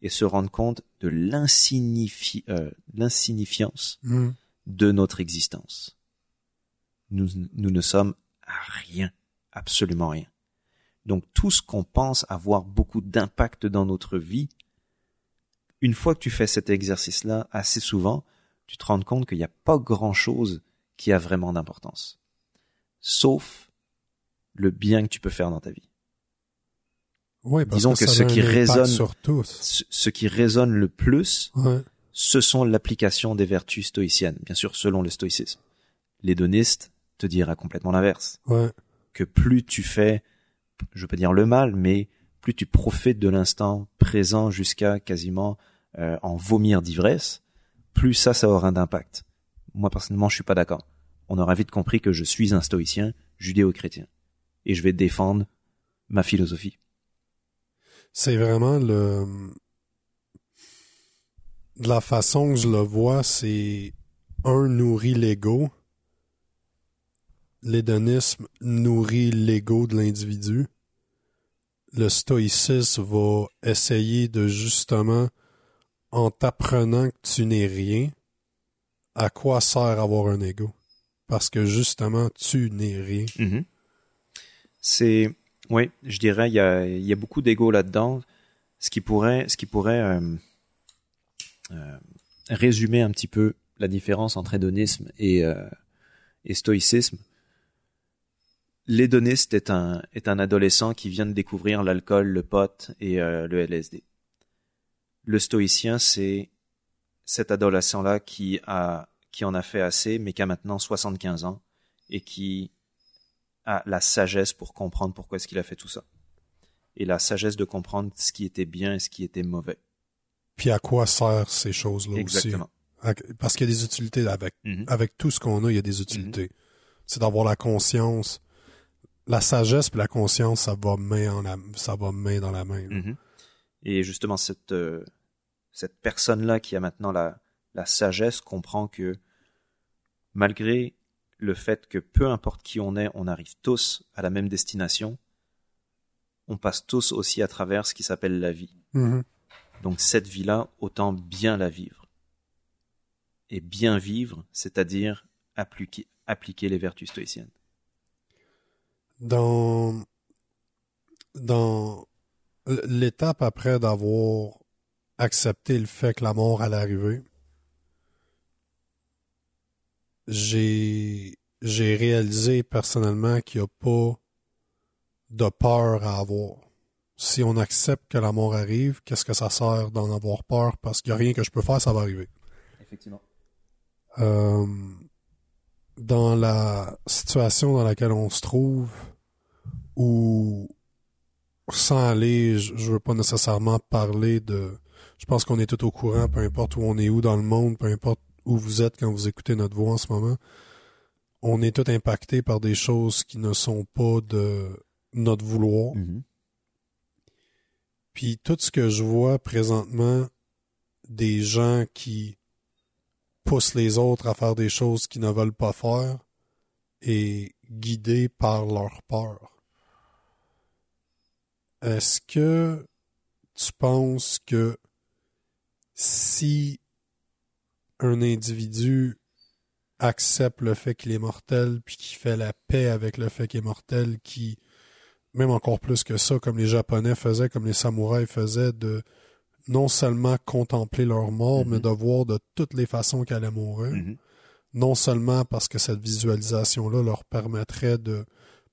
Et se rendre compte de l'insignifi- euh, l'insignifiance Mhm. de notre existence. Nous, nous ne sommes à rien, absolument rien. Donc tout ce qu'on pense avoir beaucoup d'impact dans notre vie, une fois que tu fais cet exercice-là assez souvent, tu te rends compte qu'il n'y a pas grand-chose qui a vraiment d'importance. Sauf le bien que tu peux faire dans ta vie. Ouais, parce Disons que, ce qui résonne- sur tous. Ce ce qui résonne le plus, Ouais. ce sont l'application des vertus stoïciennes, bien sûr selon le stoïcisme. L'hédoniste te dira complètement l'inverse. Ouais. que plus tu fais, je peux dire le mal, mais plus tu profites de l'instant présent jusqu'à quasiment euh, en vomir d'ivresse, plus ça, ça aura d'impact. Moi, personnellement, je suis pas d'accord. On aura vite compris que je suis un stoïcien judéo-chrétien. Et je vais défendre ma philosophie. C'est vraiment le. La façon que je le vois, c'est un nourrit l'ego. L'hédonisme nourrit l'ego de l'individu. Le stoïcisme va essayer de justement, en t'apprenant que tu n'es rien, à quoi sert avoir un ego? Parce que justement, tu n'es rien. Mhm. C'est, oui, je dirais, il y a, beaucoup d'ego là-dedans, ce qui pourrait, euh, euh, résumer un petit peu la différence entre hédonisme et, euh, et stoïcisme. L'hédoniste est un, est un adolescent qui vient de découvrir l'alcool, le pot et euh, le LSD. Le stoïcien, c'est cet adolescent-là qui a, qui en a fait assez, mais qui a maintenant 75 ans et qui a la sagesse pour comprendre pourquoi est-ce qu'il a fait tout ça. Et la sagesse de comprendre ce qui était bien et ce qui était mauvais. Puis à quoi servent ces choses-là aussi? Parce qu'il y a des utilités avec Mhm. avec tout ce qu'on a, il y a des utilités. C'est d'avoir la conscience, la sagesse puis la conscience, ça va main en la, ça va main dans la main. Mhm. Et justement, cette, euh, cette personne-là qui a maintenant la, la sagesse comprend que malgré le fait que peu importe qui on est, on arrive tous à la même destination, on passe tous aussi à travers ce qui s'appelle la vie. Mhm. Donc cette vie-là, autant bien la vivre. Et bien vivre, c'est-à-dire appliquer, appliquer les vertus stoïciennes. Dans, dans l'étape après d'avoir accepté le fait que la mort allait arriver, j'ai j'ai réalisé personnellement qu'il n'y a pas de peur à avoir. Si on accepte que la mort arrive, qu'est-ce que ça sert d'en avoir peur? Parce qu'il n'y a rien que je peux faire, ça va arriver. Effectivement. Euh, dans la situation dans laquelle on se trouve, où sans aller, je, je veux pas nécessairement parler de. Je pense qu'on est tout au courant, peu importe où on est où dans le monde, peu importe où vous êtes quand vous écoutez notre voix en ce moment. On est tout impacté par des choses qui ne sont pas de notre vouloir. Mhm. Puis tout ce que je vois présentement, des gens qui poussent les autres à faire des choses qu'ils ne veulent pas faire et guidés par leur peur. Est-ce que tu penses que si un individu accepte le fait qu'il est mortel, puis qui fait la paix avec le fait qu'il est mortel, qui, même encore plus que ça, comme les Japonais faisaient, comme les samouraïs faisaient, de non seulement contempler leur mort, mais de voir de toutes les façons qu'elle allait mourir. Mhm. Non seulement parce que cette visualisation-là leur permettrait de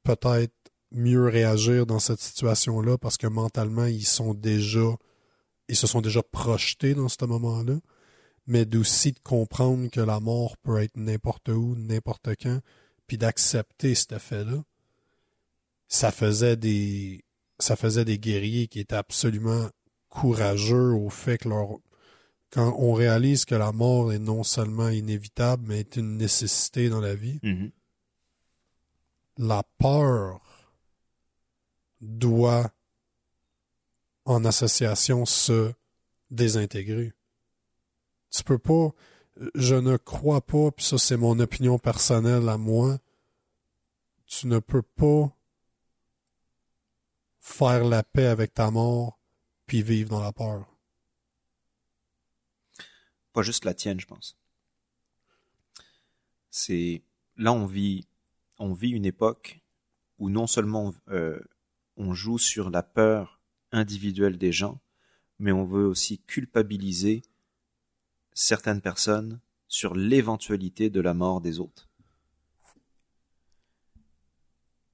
peut-être mieux réagir dans cette situation-là, parce que mentalement, ils sont déjà, ils se sont déjà projetés dans ce moment-là, mais d'aussi de comprendre que la mort peut être n'importe où, n'importe quand, puis d'accepter cet fait-là. Ça faisait des, ça faisait des guerriers qui étaient absolument courageux au fait que leur, quand on réalise que la mort est non seulement inévitable, mais est une nécessité dans la vie, Mhm. la peur doit, en association, se désintégrer. Tu peux pas, je ne crois pas, puis ça c'est mon opinion personnelle à moi, tu ne peux pas faire la paix avec ta mort puis vivre dans la peur. Pas juste la tienne, je pense. C'est là on vit, on vit une époque où non seulement euh, on joue sur la peur individuelle des gens, mais on veut aussi culpabiliser certaines personnes sur l'éventualité de la mort des autres.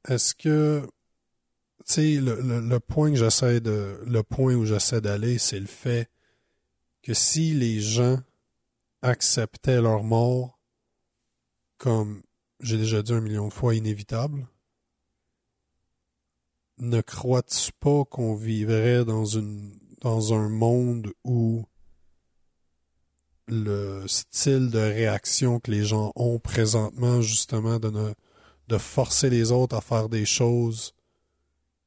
Est-ce que tu sais le, point que j'essaie de le point où j'essaie d'aller, c'est le fait que si les gens acceptaient leur mort comme j'ai déjà dit un million de fois inévitable, ne crois-tu pas qu'on vivrait dans un monde où le style de réaction que les gens ont présentement justement de de forcer les autres à faire des choses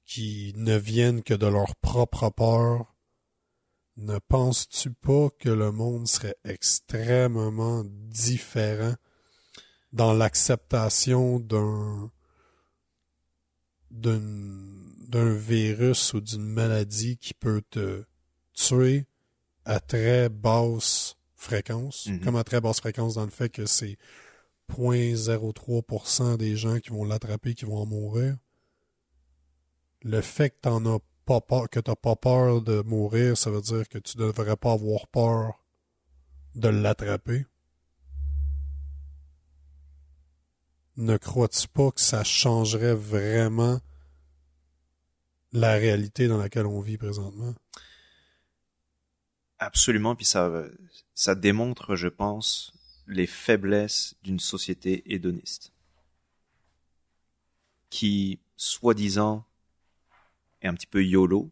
qui ne viennent que de leur propre peur, ne penses-tu pas que le monde serait extrêmement différent dans l'acceptation d'un d'un virus ou d'une maladie qui peut te tuer à très basse fréquence, Mhm. comme à très basse fréquence dans le fait que c'est 0.03% des gens qui vont l'attraper qui vont en mourir. Le fait que t'en as pas peur, que t'as pas peur de mourir, ça veut dire que tu devrais pas avoir peur de l'attraper. Ne crois-tu pas que ça changerait vraiment la réalité dans laquelle on vit présentement? Absolument, puis ça, ça démontre, je pense, les faiblesses d'une société hédoniste qui, soi-disant, est un petit peu YOLO.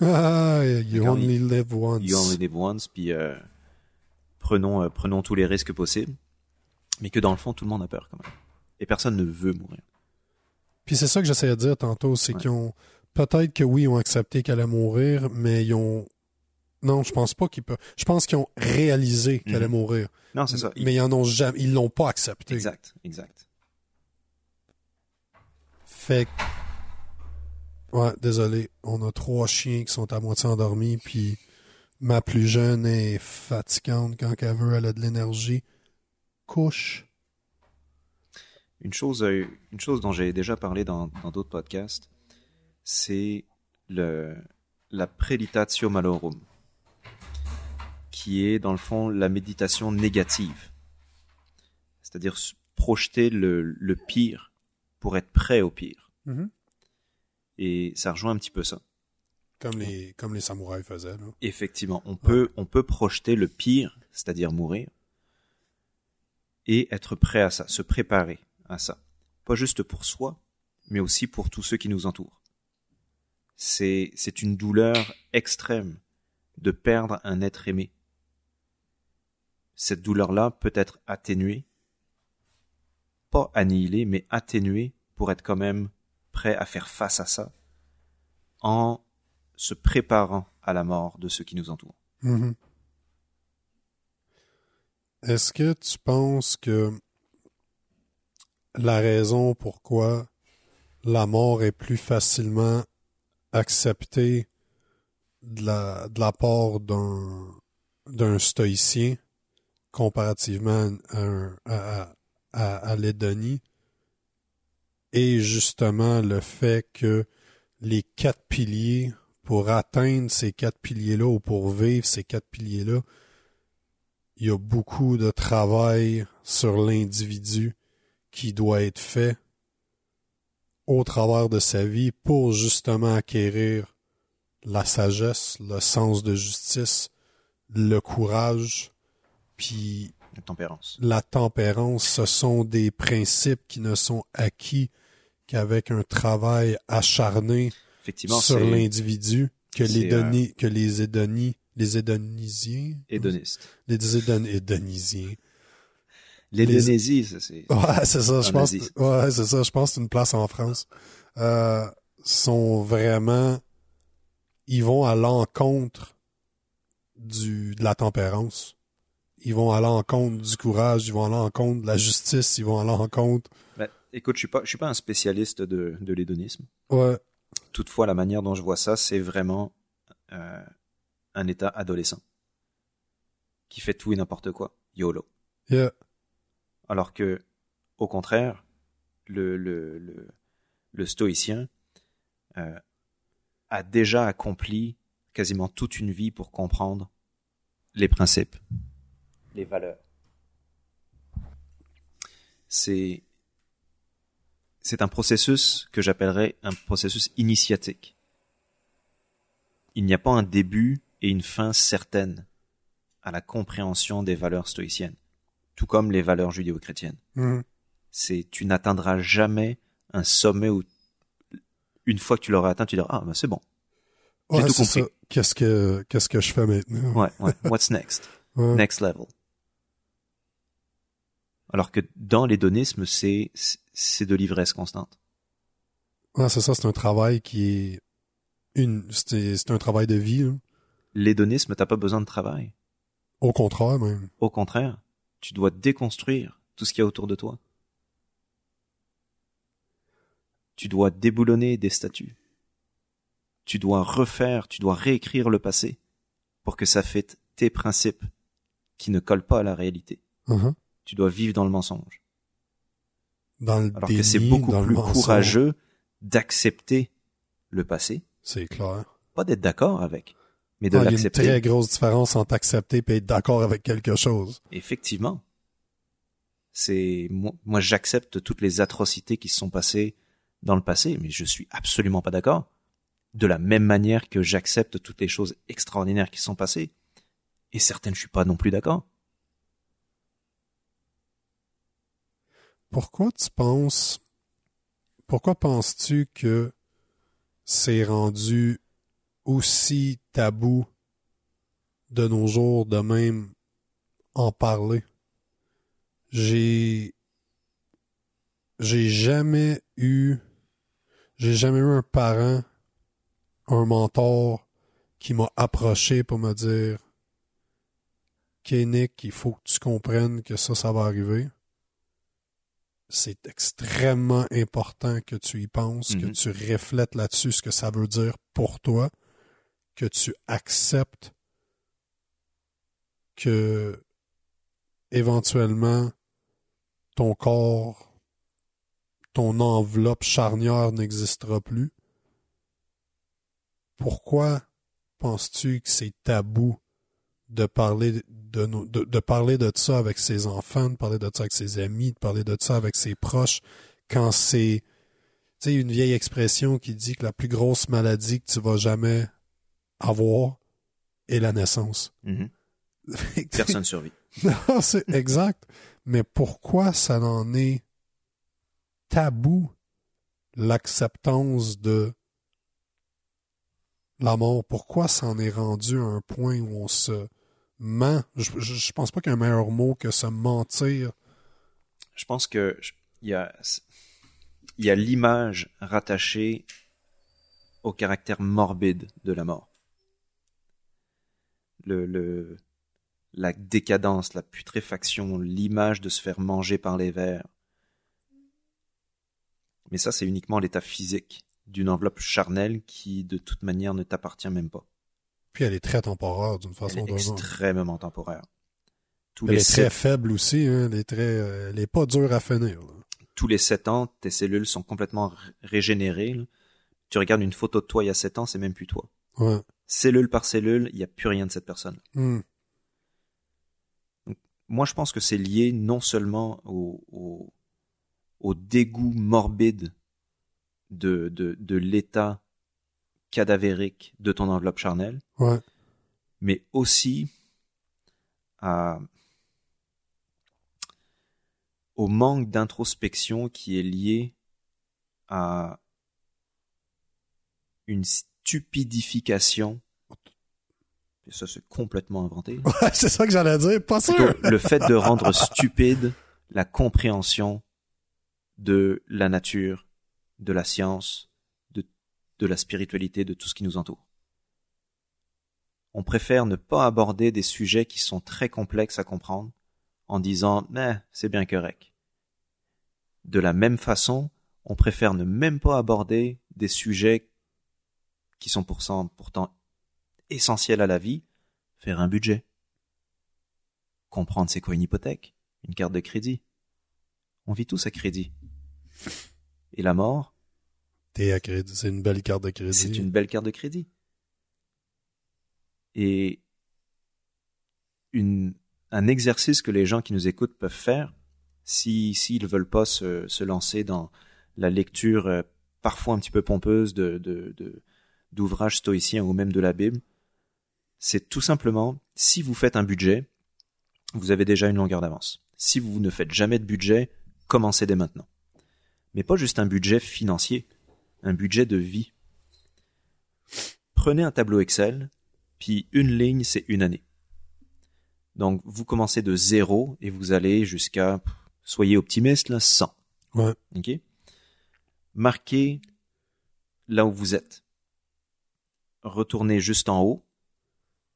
Ah, you only live once. You only live once, puis euh, prenons, euh, prenons tous les risques possibles. Mais que dans le fond, tout le monde a peur quand même. Et personne ne veut mourir. Puis c'est ça que j'essayais de dire tantôt, c'est Ouais. qu'ils ont peut-être que oui, ils ont accepté qu'elle allait mourir, mais ils ont. Non, je pense pas qu'ils peuvent. Je pense qu'ils ont réalisé qu'elle allait Mhm. mourir. Non, c'est ça. Mais ils en ont jamais. Ils l'ont pas accepté. Exact, exact. Fait Ouais, désolé. On a trois chiens qui sont à moitié endormis, puis ma plus jeune est fatigante quand elle veut, elle a de l'énergie. Couche. Une chose, euh, une chose dont j'ai déjà parlé dans d'autres podcasts, c'est le la preditatio malorum, qui est dans le fond la méditation négative, c'est-à-dire projeter le, le pire pour être prêt au pire. Et ça rejoint un petit peu ça. Comme les, comme les samouraïs faisaient, là. Effectivement, on peut, on peut projeter le pire, c'est-à-dire mourir, et être prêt à ça, se préparer à ça. Pas juste pour soi, mais aussi pour tous ceux qui nous entourent. C'est, c'est une douleur extrême de perdre un être aimé. Cette douleur-là peut être atténuée, pas annihilée, mais atténuée pour être quand même prêt à faire face à ça en se préparant à la mort de ceux qui nous entourent. Mhm. Est-ce que tu penses que la raison pourquoi la mort est plus facilement acceptée de la, part d'un, stoïcien comparativement à, un- est justement le fait que les quatre piliers pour atteindre ces quatre piliers-là ou pour vivre ces quatre piliers-là, il y a beaucoup de travail sur l'individu qui doit être fait au travers de sa vie pour justement acquérir la sagesse, le sens de justice, le courage, puis La tempérance. la tempérance, ce sont des principes qui ne sont acquis qu'avec un travail acharné sur l'individu que les doni, que les les les L'hédonésie, ça, c'est Ouais, c'est ça, je En pense. Ouais, c'est ça, je pense c'est une place en France. Euh, sont vraiment, ils vont à l'encontre du de la tempérance. Ils vont à l'encontre du courage, ils vont à l'encontre de la justice, ils vont à l'encontre. Ben, écoute, je suis pas, je suis pas un spécialiste de, de l'hédonisme. Ouais, Toutefois, la manière dont je vois ça, c'est vraiment euh, un état adolescent qui fait tout et n'importe quoi. YOLO. yeah, Alors que, au contraire, le, stoïcien euh, a déjà accompli quasiment toute une vie pour comprendre les principes, les valeurs. C'est c'est un processus que j'appellerais un processus initiatique. Il n'y a pas un début et une fin certaine à la compréhension des valeurs stoïciennes, tout comme les valeurs judéo-chrétiennes mhm. c'est tu n'atteindras jamais un sommet où une fois que tu l'auras atteint, tu diras ah ben c'est bon. J'ai Ouais, tout compris. ça. Qu'est-ce que qu'est-ce que je fais maintenant? Ouais, ouais. What's next? Ouais. Next level. Alors que dans l'hédonisme, c'est c'est de l'ivresse constante. Ouais, c'est ça, c'est un travail qui est une, c'est c'est un travail de vie. hein. L'hédonisme, t'as pas besoin de travail. Au contraire même. Au contraire, tu dois déconstruire tout ce qu'il y a autour de toi. Tu dois déboulonner des statues. Tu dois refaire, tu dois réécrire le passé pour que ça fait tes principes qui ne collent pas à la réalité. Mhm. Tu dois vivre dans le mensonge. Dans le Alors que c'est beaucoup plus courageux d'accepter le passé, C'est clair. pas d'être d'accord avec, mais de Ah, il y a une très grosse différence entre accepter et être d'accord avec quelque chose. Effectivement. C'est moi, moi, j'accepte toutes les atrocités qui se sont passées dans le passé, mais je suis absolument pas d'accord. De la même manière que j'accepte toutes les choses extraordinaires qui se sont passées, et certaines je suis pas non plus d'accord. Pourquoi tu penses, pourquoi penses-tu que c'est rendu aussi tabou de nos jours de même en parler? J'ai, j'ai jamais eu, j'ai jamais eu un parent un mentor qui m'a approché pour me dire Nick, il faut que tu comprennes que ça, ça va arriver. C'est extrêmement important que tu y penses, que Mhm. tu reflètes là-dessus ce que ça veut dire pour toi, que tu acceptes que éventuellement ton corps, ton enveloppe charnière n'existera plus. Pourquoi penses-tu que c'est tabou de parler de, ça avec ses enfants, de parler de ça avec ses amis, de parler de ça avec ses proches, quand c'est, tu sais, une vieille expression qui dit que la plus grosse maladie que tu vas jamais avoir est la naissance. Mhm. Personne survit. Non, c'est exact. Mais pourquoi ça en est tabou l'acceptance de la mort? Pourquoi ça en est rendu à un point où on se ment? Je, je, je pense pas qu'il y a un meilleur mot que se mentir. Je pense que il y a, il y a l'image rattachée au caractère morbide de la mort. Le, le, la décadence, la putréfaction, l'image de se faire manger par les vers. Mais ça, c'est uniquement l'état physique d'une enveloppe charnelle qui, de toute manière, ne t'appartient même pas. Puis elle est très temporaire d'une Elle façon est ou d'une autre. extrêmement temporaire. Tous Elle les, est très sept, faible aussi, hein. Elle est très, elle est pas dure à finir. là. tous les sept ans, tes cellules sont complètement ré- régénérées. là. Tu regardes une photo de toi il y a sept ans, c'est même plus toi. Ouais. Cellule par cellule, il n'y a plus rien de cette personne. Hmm. Moi, je pense que c'est lié non seulement au, au, au dégoût morbide de, de, de l'état cadavérique de ton enveloppe charnelle, Ouais. mais aussi à, au manque d'introspection qui est lié à une stupidification. Et ça, c'est complètement inventé. Ouais, c'est ça que j'allais dire. Pas sûr. Le fait de rendre stupide la compréhension de la nature, de la science, de, de la spiritualité, de tout ce qui nous entoure. On préfère ne pas aborder des sujets qui sont très complexes à comprendre en disant mais c'est bien correct. De la même façon, on préfère ne même pas aborder des sujets qui sont pourtant, pourtant essentiels à la vie, faire un budget comprendre c'est quoi une hypothèque, une carte de crédit. On vit tous à crédit. Et la mort, T'es à crédit. C'est une belle carte de crédit. c'est une belle carte de crédit. Et une, un exercice que les gens qui nous écoutent peuvent faire, si s'ils veulent pas se, se lancer dans la lecture euh, parfois un petit peu pompeuse de, de, de- d'ouvrages stoïciens ou même de la Bible, c'est tout simplement, si vous faites un budget, vous avez déjà une longueur d'avance. Si vous ne faites jamais de budget, commencez dès maintenant. Mais pas juste un budget financier, un budget de vie. Prenez un tableau Excel, puis une ligne, c'est une année. Donc, vous commencez de zéro et vous allez jusqu'à, soyez optimiste, là, 100. Ouais. OK? Marquez là où vous êtes. Retournez juste en haut,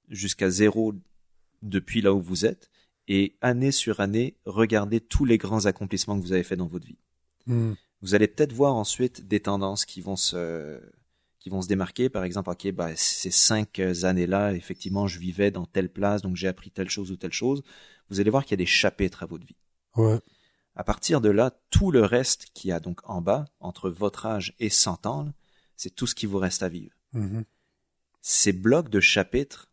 jusqu'à zéro depuis là où vous êtes, et année sur année, regardez tous les grands accomplissements que vous avez faits dans votre vie. Hmm. Vous allez peut-être voir ensuite des tendances qui vont se qui vont se démarquer. Par exemple, ok, bah, ces cinq années-là, effectivement, je vivais dans telle place, donc j'ai appris telle chose ou telle chose. Vous allez voir qu'il y a des chapitres à votre vie. Ouais. À partir de là, tout le reste qui a donc en bas, entre votre âge et 100 ans, c'est tout ce qui vous reste à vivre. Mhm. Ces blocs de chapitres,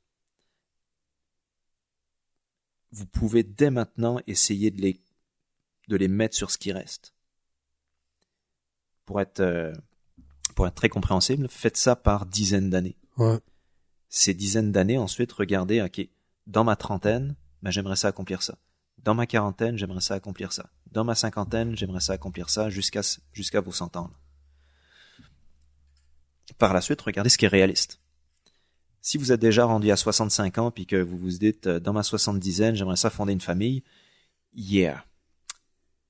vous pouvez dès maintenant essayer de les, de les mettre sur ce qui reste. Pour être, euh, pour être très compréhensible, faites ça par dizaines d'années. Ouais. Ces dizaines d'années, ensuite, regardez, ok, dans ma trentaine, ben, j'aimerais ça accomplir ça. Dans ma quarantaine, j'aimerais ça accomplir ça. Dans ma cinquantaine, j'aimerais ça accomplir ça jusqu'à jusqu'à vos cent ans. là. Par la suite, regardez ce qui est réaliste. Si vous êtes déjà rendu à 65 ans puis que vous vous dites euh, dans ma soixante-dizaine, j'aimerais ça fonder une famille, yeah,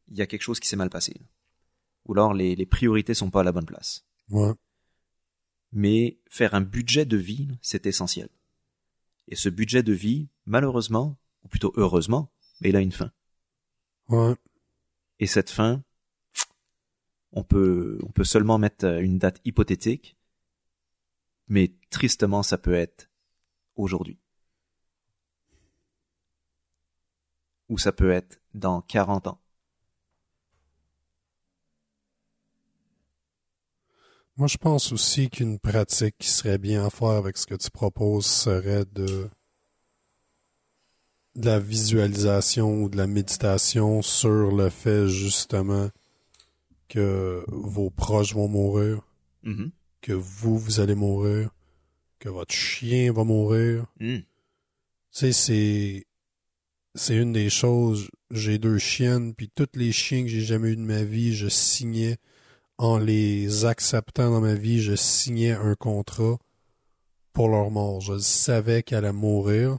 il y a quelque chose qui s'est mal passé. Ou alors les, les priorités sont pas à la bonne place. Ouais. Mais faire un budget de vie, c'est essentiel. Et ce budget de vie, malheureusement, ou plutôt heureusement, mais il a une fin. Ouais. Et cette fin, on peut, on peut seulement mettre une date hypothétique, mais tristement, ça peut être aujourd'hui. Ou ça peut être dans 40 ans. Moi, je pense aussi qu'une pratique qui serait bien à faire avec ce que tu proposes serait de, de la visualisation ou de la méditation sur le fait justement que vos proches vont mourir, Mhm. Que vous, vous allez mourir, que votre chien va mourir. Mm. Tu sais, c'est c'est une des choses. J'ai deux chiennes, puis tous les chiens que j'ai jamais eu de ma vie, je signais en les acceptant dans ma vie, je signais un contrat pour leur mort. Je savais qu'elle allait mourir.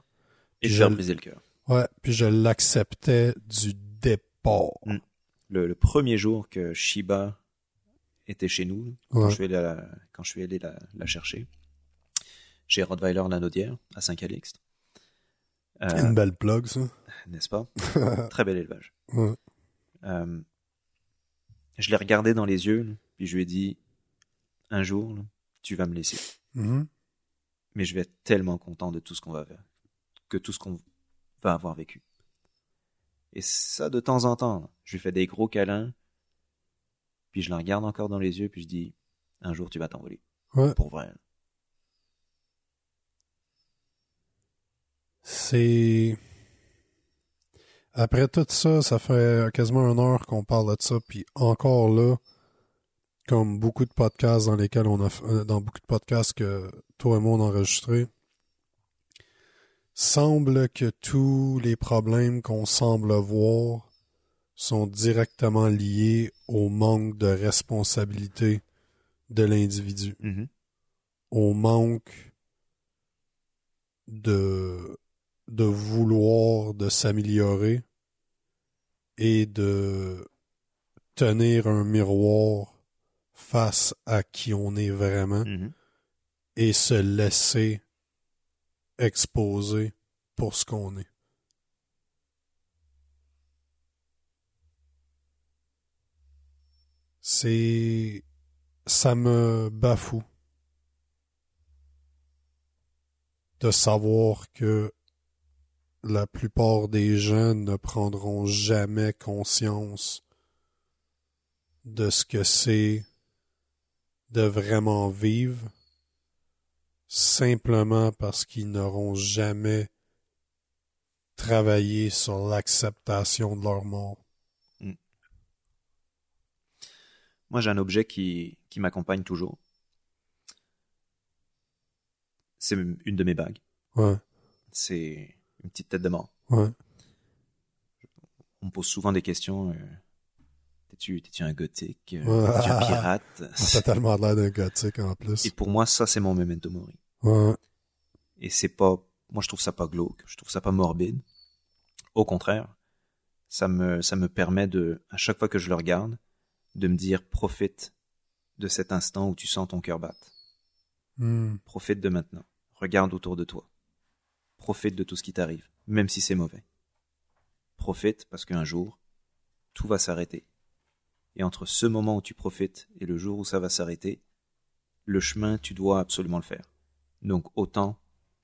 Et Je- briser le cœur. Ouais, puis je l'acceptais du départ. Mm. Le, le premier jour que Shiba était chez nous, quand je suis allé, la, quand je suis allé la, la chercher, chez Rottweiler Lanaudière, à Saint-Calixte. Euh, Une belle plug, ça. n'est-ce pas? Très bel élevage. Ouais. Euh, je l'ai regardé dans les yeux, là, puis je lui ai dit, un jour, là, tu vas me laisser. Mhm. Mais je vais être tellement content de tout ce qu'on va faire, que tout ce qu'on va avoir vécu. Et ça, de temps en temps, je lui fais des gros câlins, puis je la regarde encore dans les yeux, puis je dis, un jour tu vas t'envoler. Ouais. Pour vrai. C'est. Après tout ça, ça fait quasiment une heure qu'on parle de ça, puis encore là, comme beaucoup de podcasts dans lesquels on a, euh, dans beaucoup de podcasts que toi et moi on a enregistrés, semble que tous les problèmes qu'on semble voir sont directement liés au manque de responsabilité de l'individu Mhm. au manque de, de vouloir de s'améliorer et de tenir un miroir face à qui on est vraiment Mhm. et se laisser exposer pour ce qu'on est. C'est... ça me bafoue de savoir que la plupart des gens ne prendront jamais conscience de ce que c'est de vraiment vivre simplement parce qu'ils n'auront jamais travaillé sur l'acceptation de leur mort. Moi, j'ai un objet qui, qui m'accompagne toujours. C'est une de mes bagues. Ouais, C'est une petite tête de mort. ouais. On me pose souvent des questions. euh, T'es-tu un gothique? Euh, Ouais. T'es-tu un pirate? Ça a tellement l'air d'un gothique en plus. Et pour moi, ça, c'est mon memento mori. Ouais, Et c'est pas, moi, je trouve ça pas glauque. Je trouve ça pas morbide. Au contraire, ça me, ça me permet de, à chaque fois que je le regarde, de me dire, profite de cet instant où tu sens ton cœur battre. Hmm. Profite de maintenant. Regarde autour de toi. Profite de tout ce qui t'arrive, même si c'est mauvais. Profite parce qu'un jour, tout va s'arrêter. Et entre ce moment où tu profites et le jour où ça va s'arrêter, le chemin, tu dois absolument le faire. Donc autant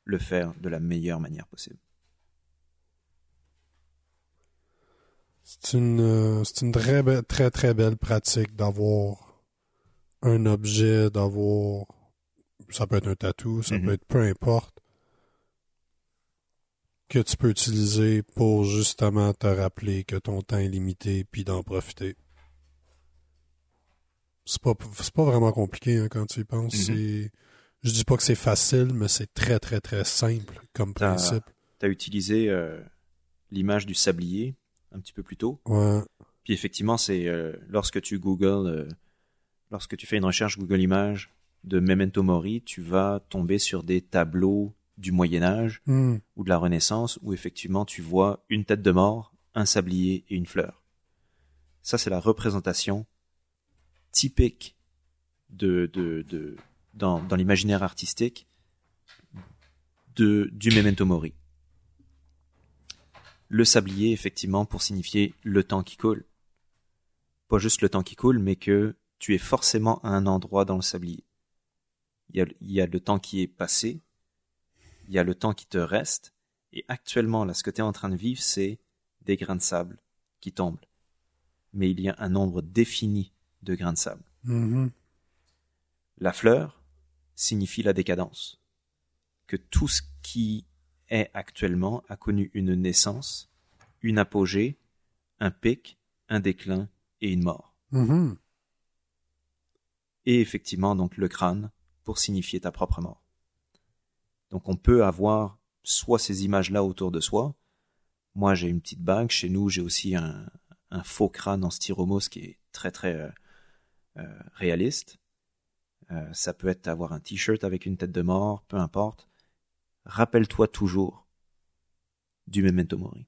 le faire de la meilleure manière possible. C'est une, euh, c'est une très, be- très, très belle pratique d'avoir un objet, d'avoir, ça peut être un tatou, ça Mhm. peut être peu importe, que tu peux utiliser pour justement te rappeler que ton temps est limité puis d'en profiter. C'est pas, c'est pas vraiment compliqué hein, quand tu y penses. Mhm. C'est, je dis pas que c'est facile, mais c'est très, très, très simple comme T'as- principe. Tu as utilisé euh, l'image du sablier un petit peu plus tôt. Ouais, Puis effectivement, c'est euh, lorsque tu googles, euh, lorsque tu fais une recherche Google Images de Memento Mori, tu vas tomber sur des tableaux du Moyen Âge Hmm. ou de la Renaissance où effectivement tu vois une tête de mort, un sablier et une fleur. Ça, c'est la représentation typique de, de, de, dans, dans l'imaginaire artistique de, du memento mori. Le sablier, effectivement, pour signifier le temps qui coule. Pas juste le temps qui coule, mais que tu es forcément à un endroit dans le sablier. Il y a, il y a le temps qui est passé, il y a le temps qui te reste, et actuellement, là, ce que tu es en train de vivre, c'est des grains de sable qui tombent. Mais il y a un nombre défini de grains de sable. Mhm. La fleur signifie la décadence. Que tout ce qui est actuellement a connu une naissance, une apogée, un pic, un déclin et une mort. Mhm. Et effectivement, donc, le crâne pour signifier ta propre mort. Donc, on peut avoir soit ces images-là autour de soi. Moi, j'ai une petite bague. Chez nous, j'ai aussi un, un faux crâne en styromos qui est très, très euh, euh, réaliste. Euh, ça peut être avoir un t-shirt avec une tête de mort, peu importe. Rappelle-toi toujours du memento mori.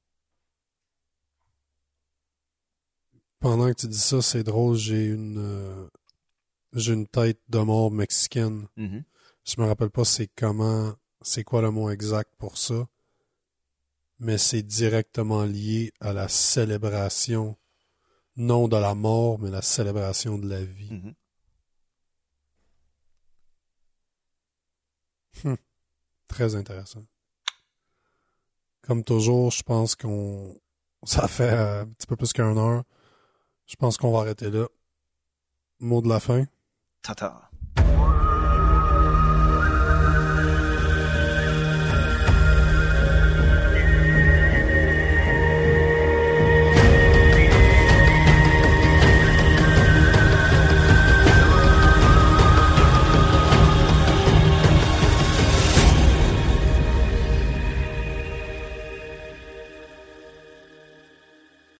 Pendant que tu dis ça, c'est drôle, j'ai une euh, j'ai une tête de mort mexicaine. Mhm. Je me rappelle pas c'est comment c'est quoi le mot exact pour ça. Mais c'est directement lié à la célébration non de la mort, mais la célébration de la vie. Mhm. Très intéressant. Comme toujours, je pense qu'on ça fait euh, un petit peu plus qu'un heure. Je pense qu'on va arrêter là. Mot de la fin. Tata.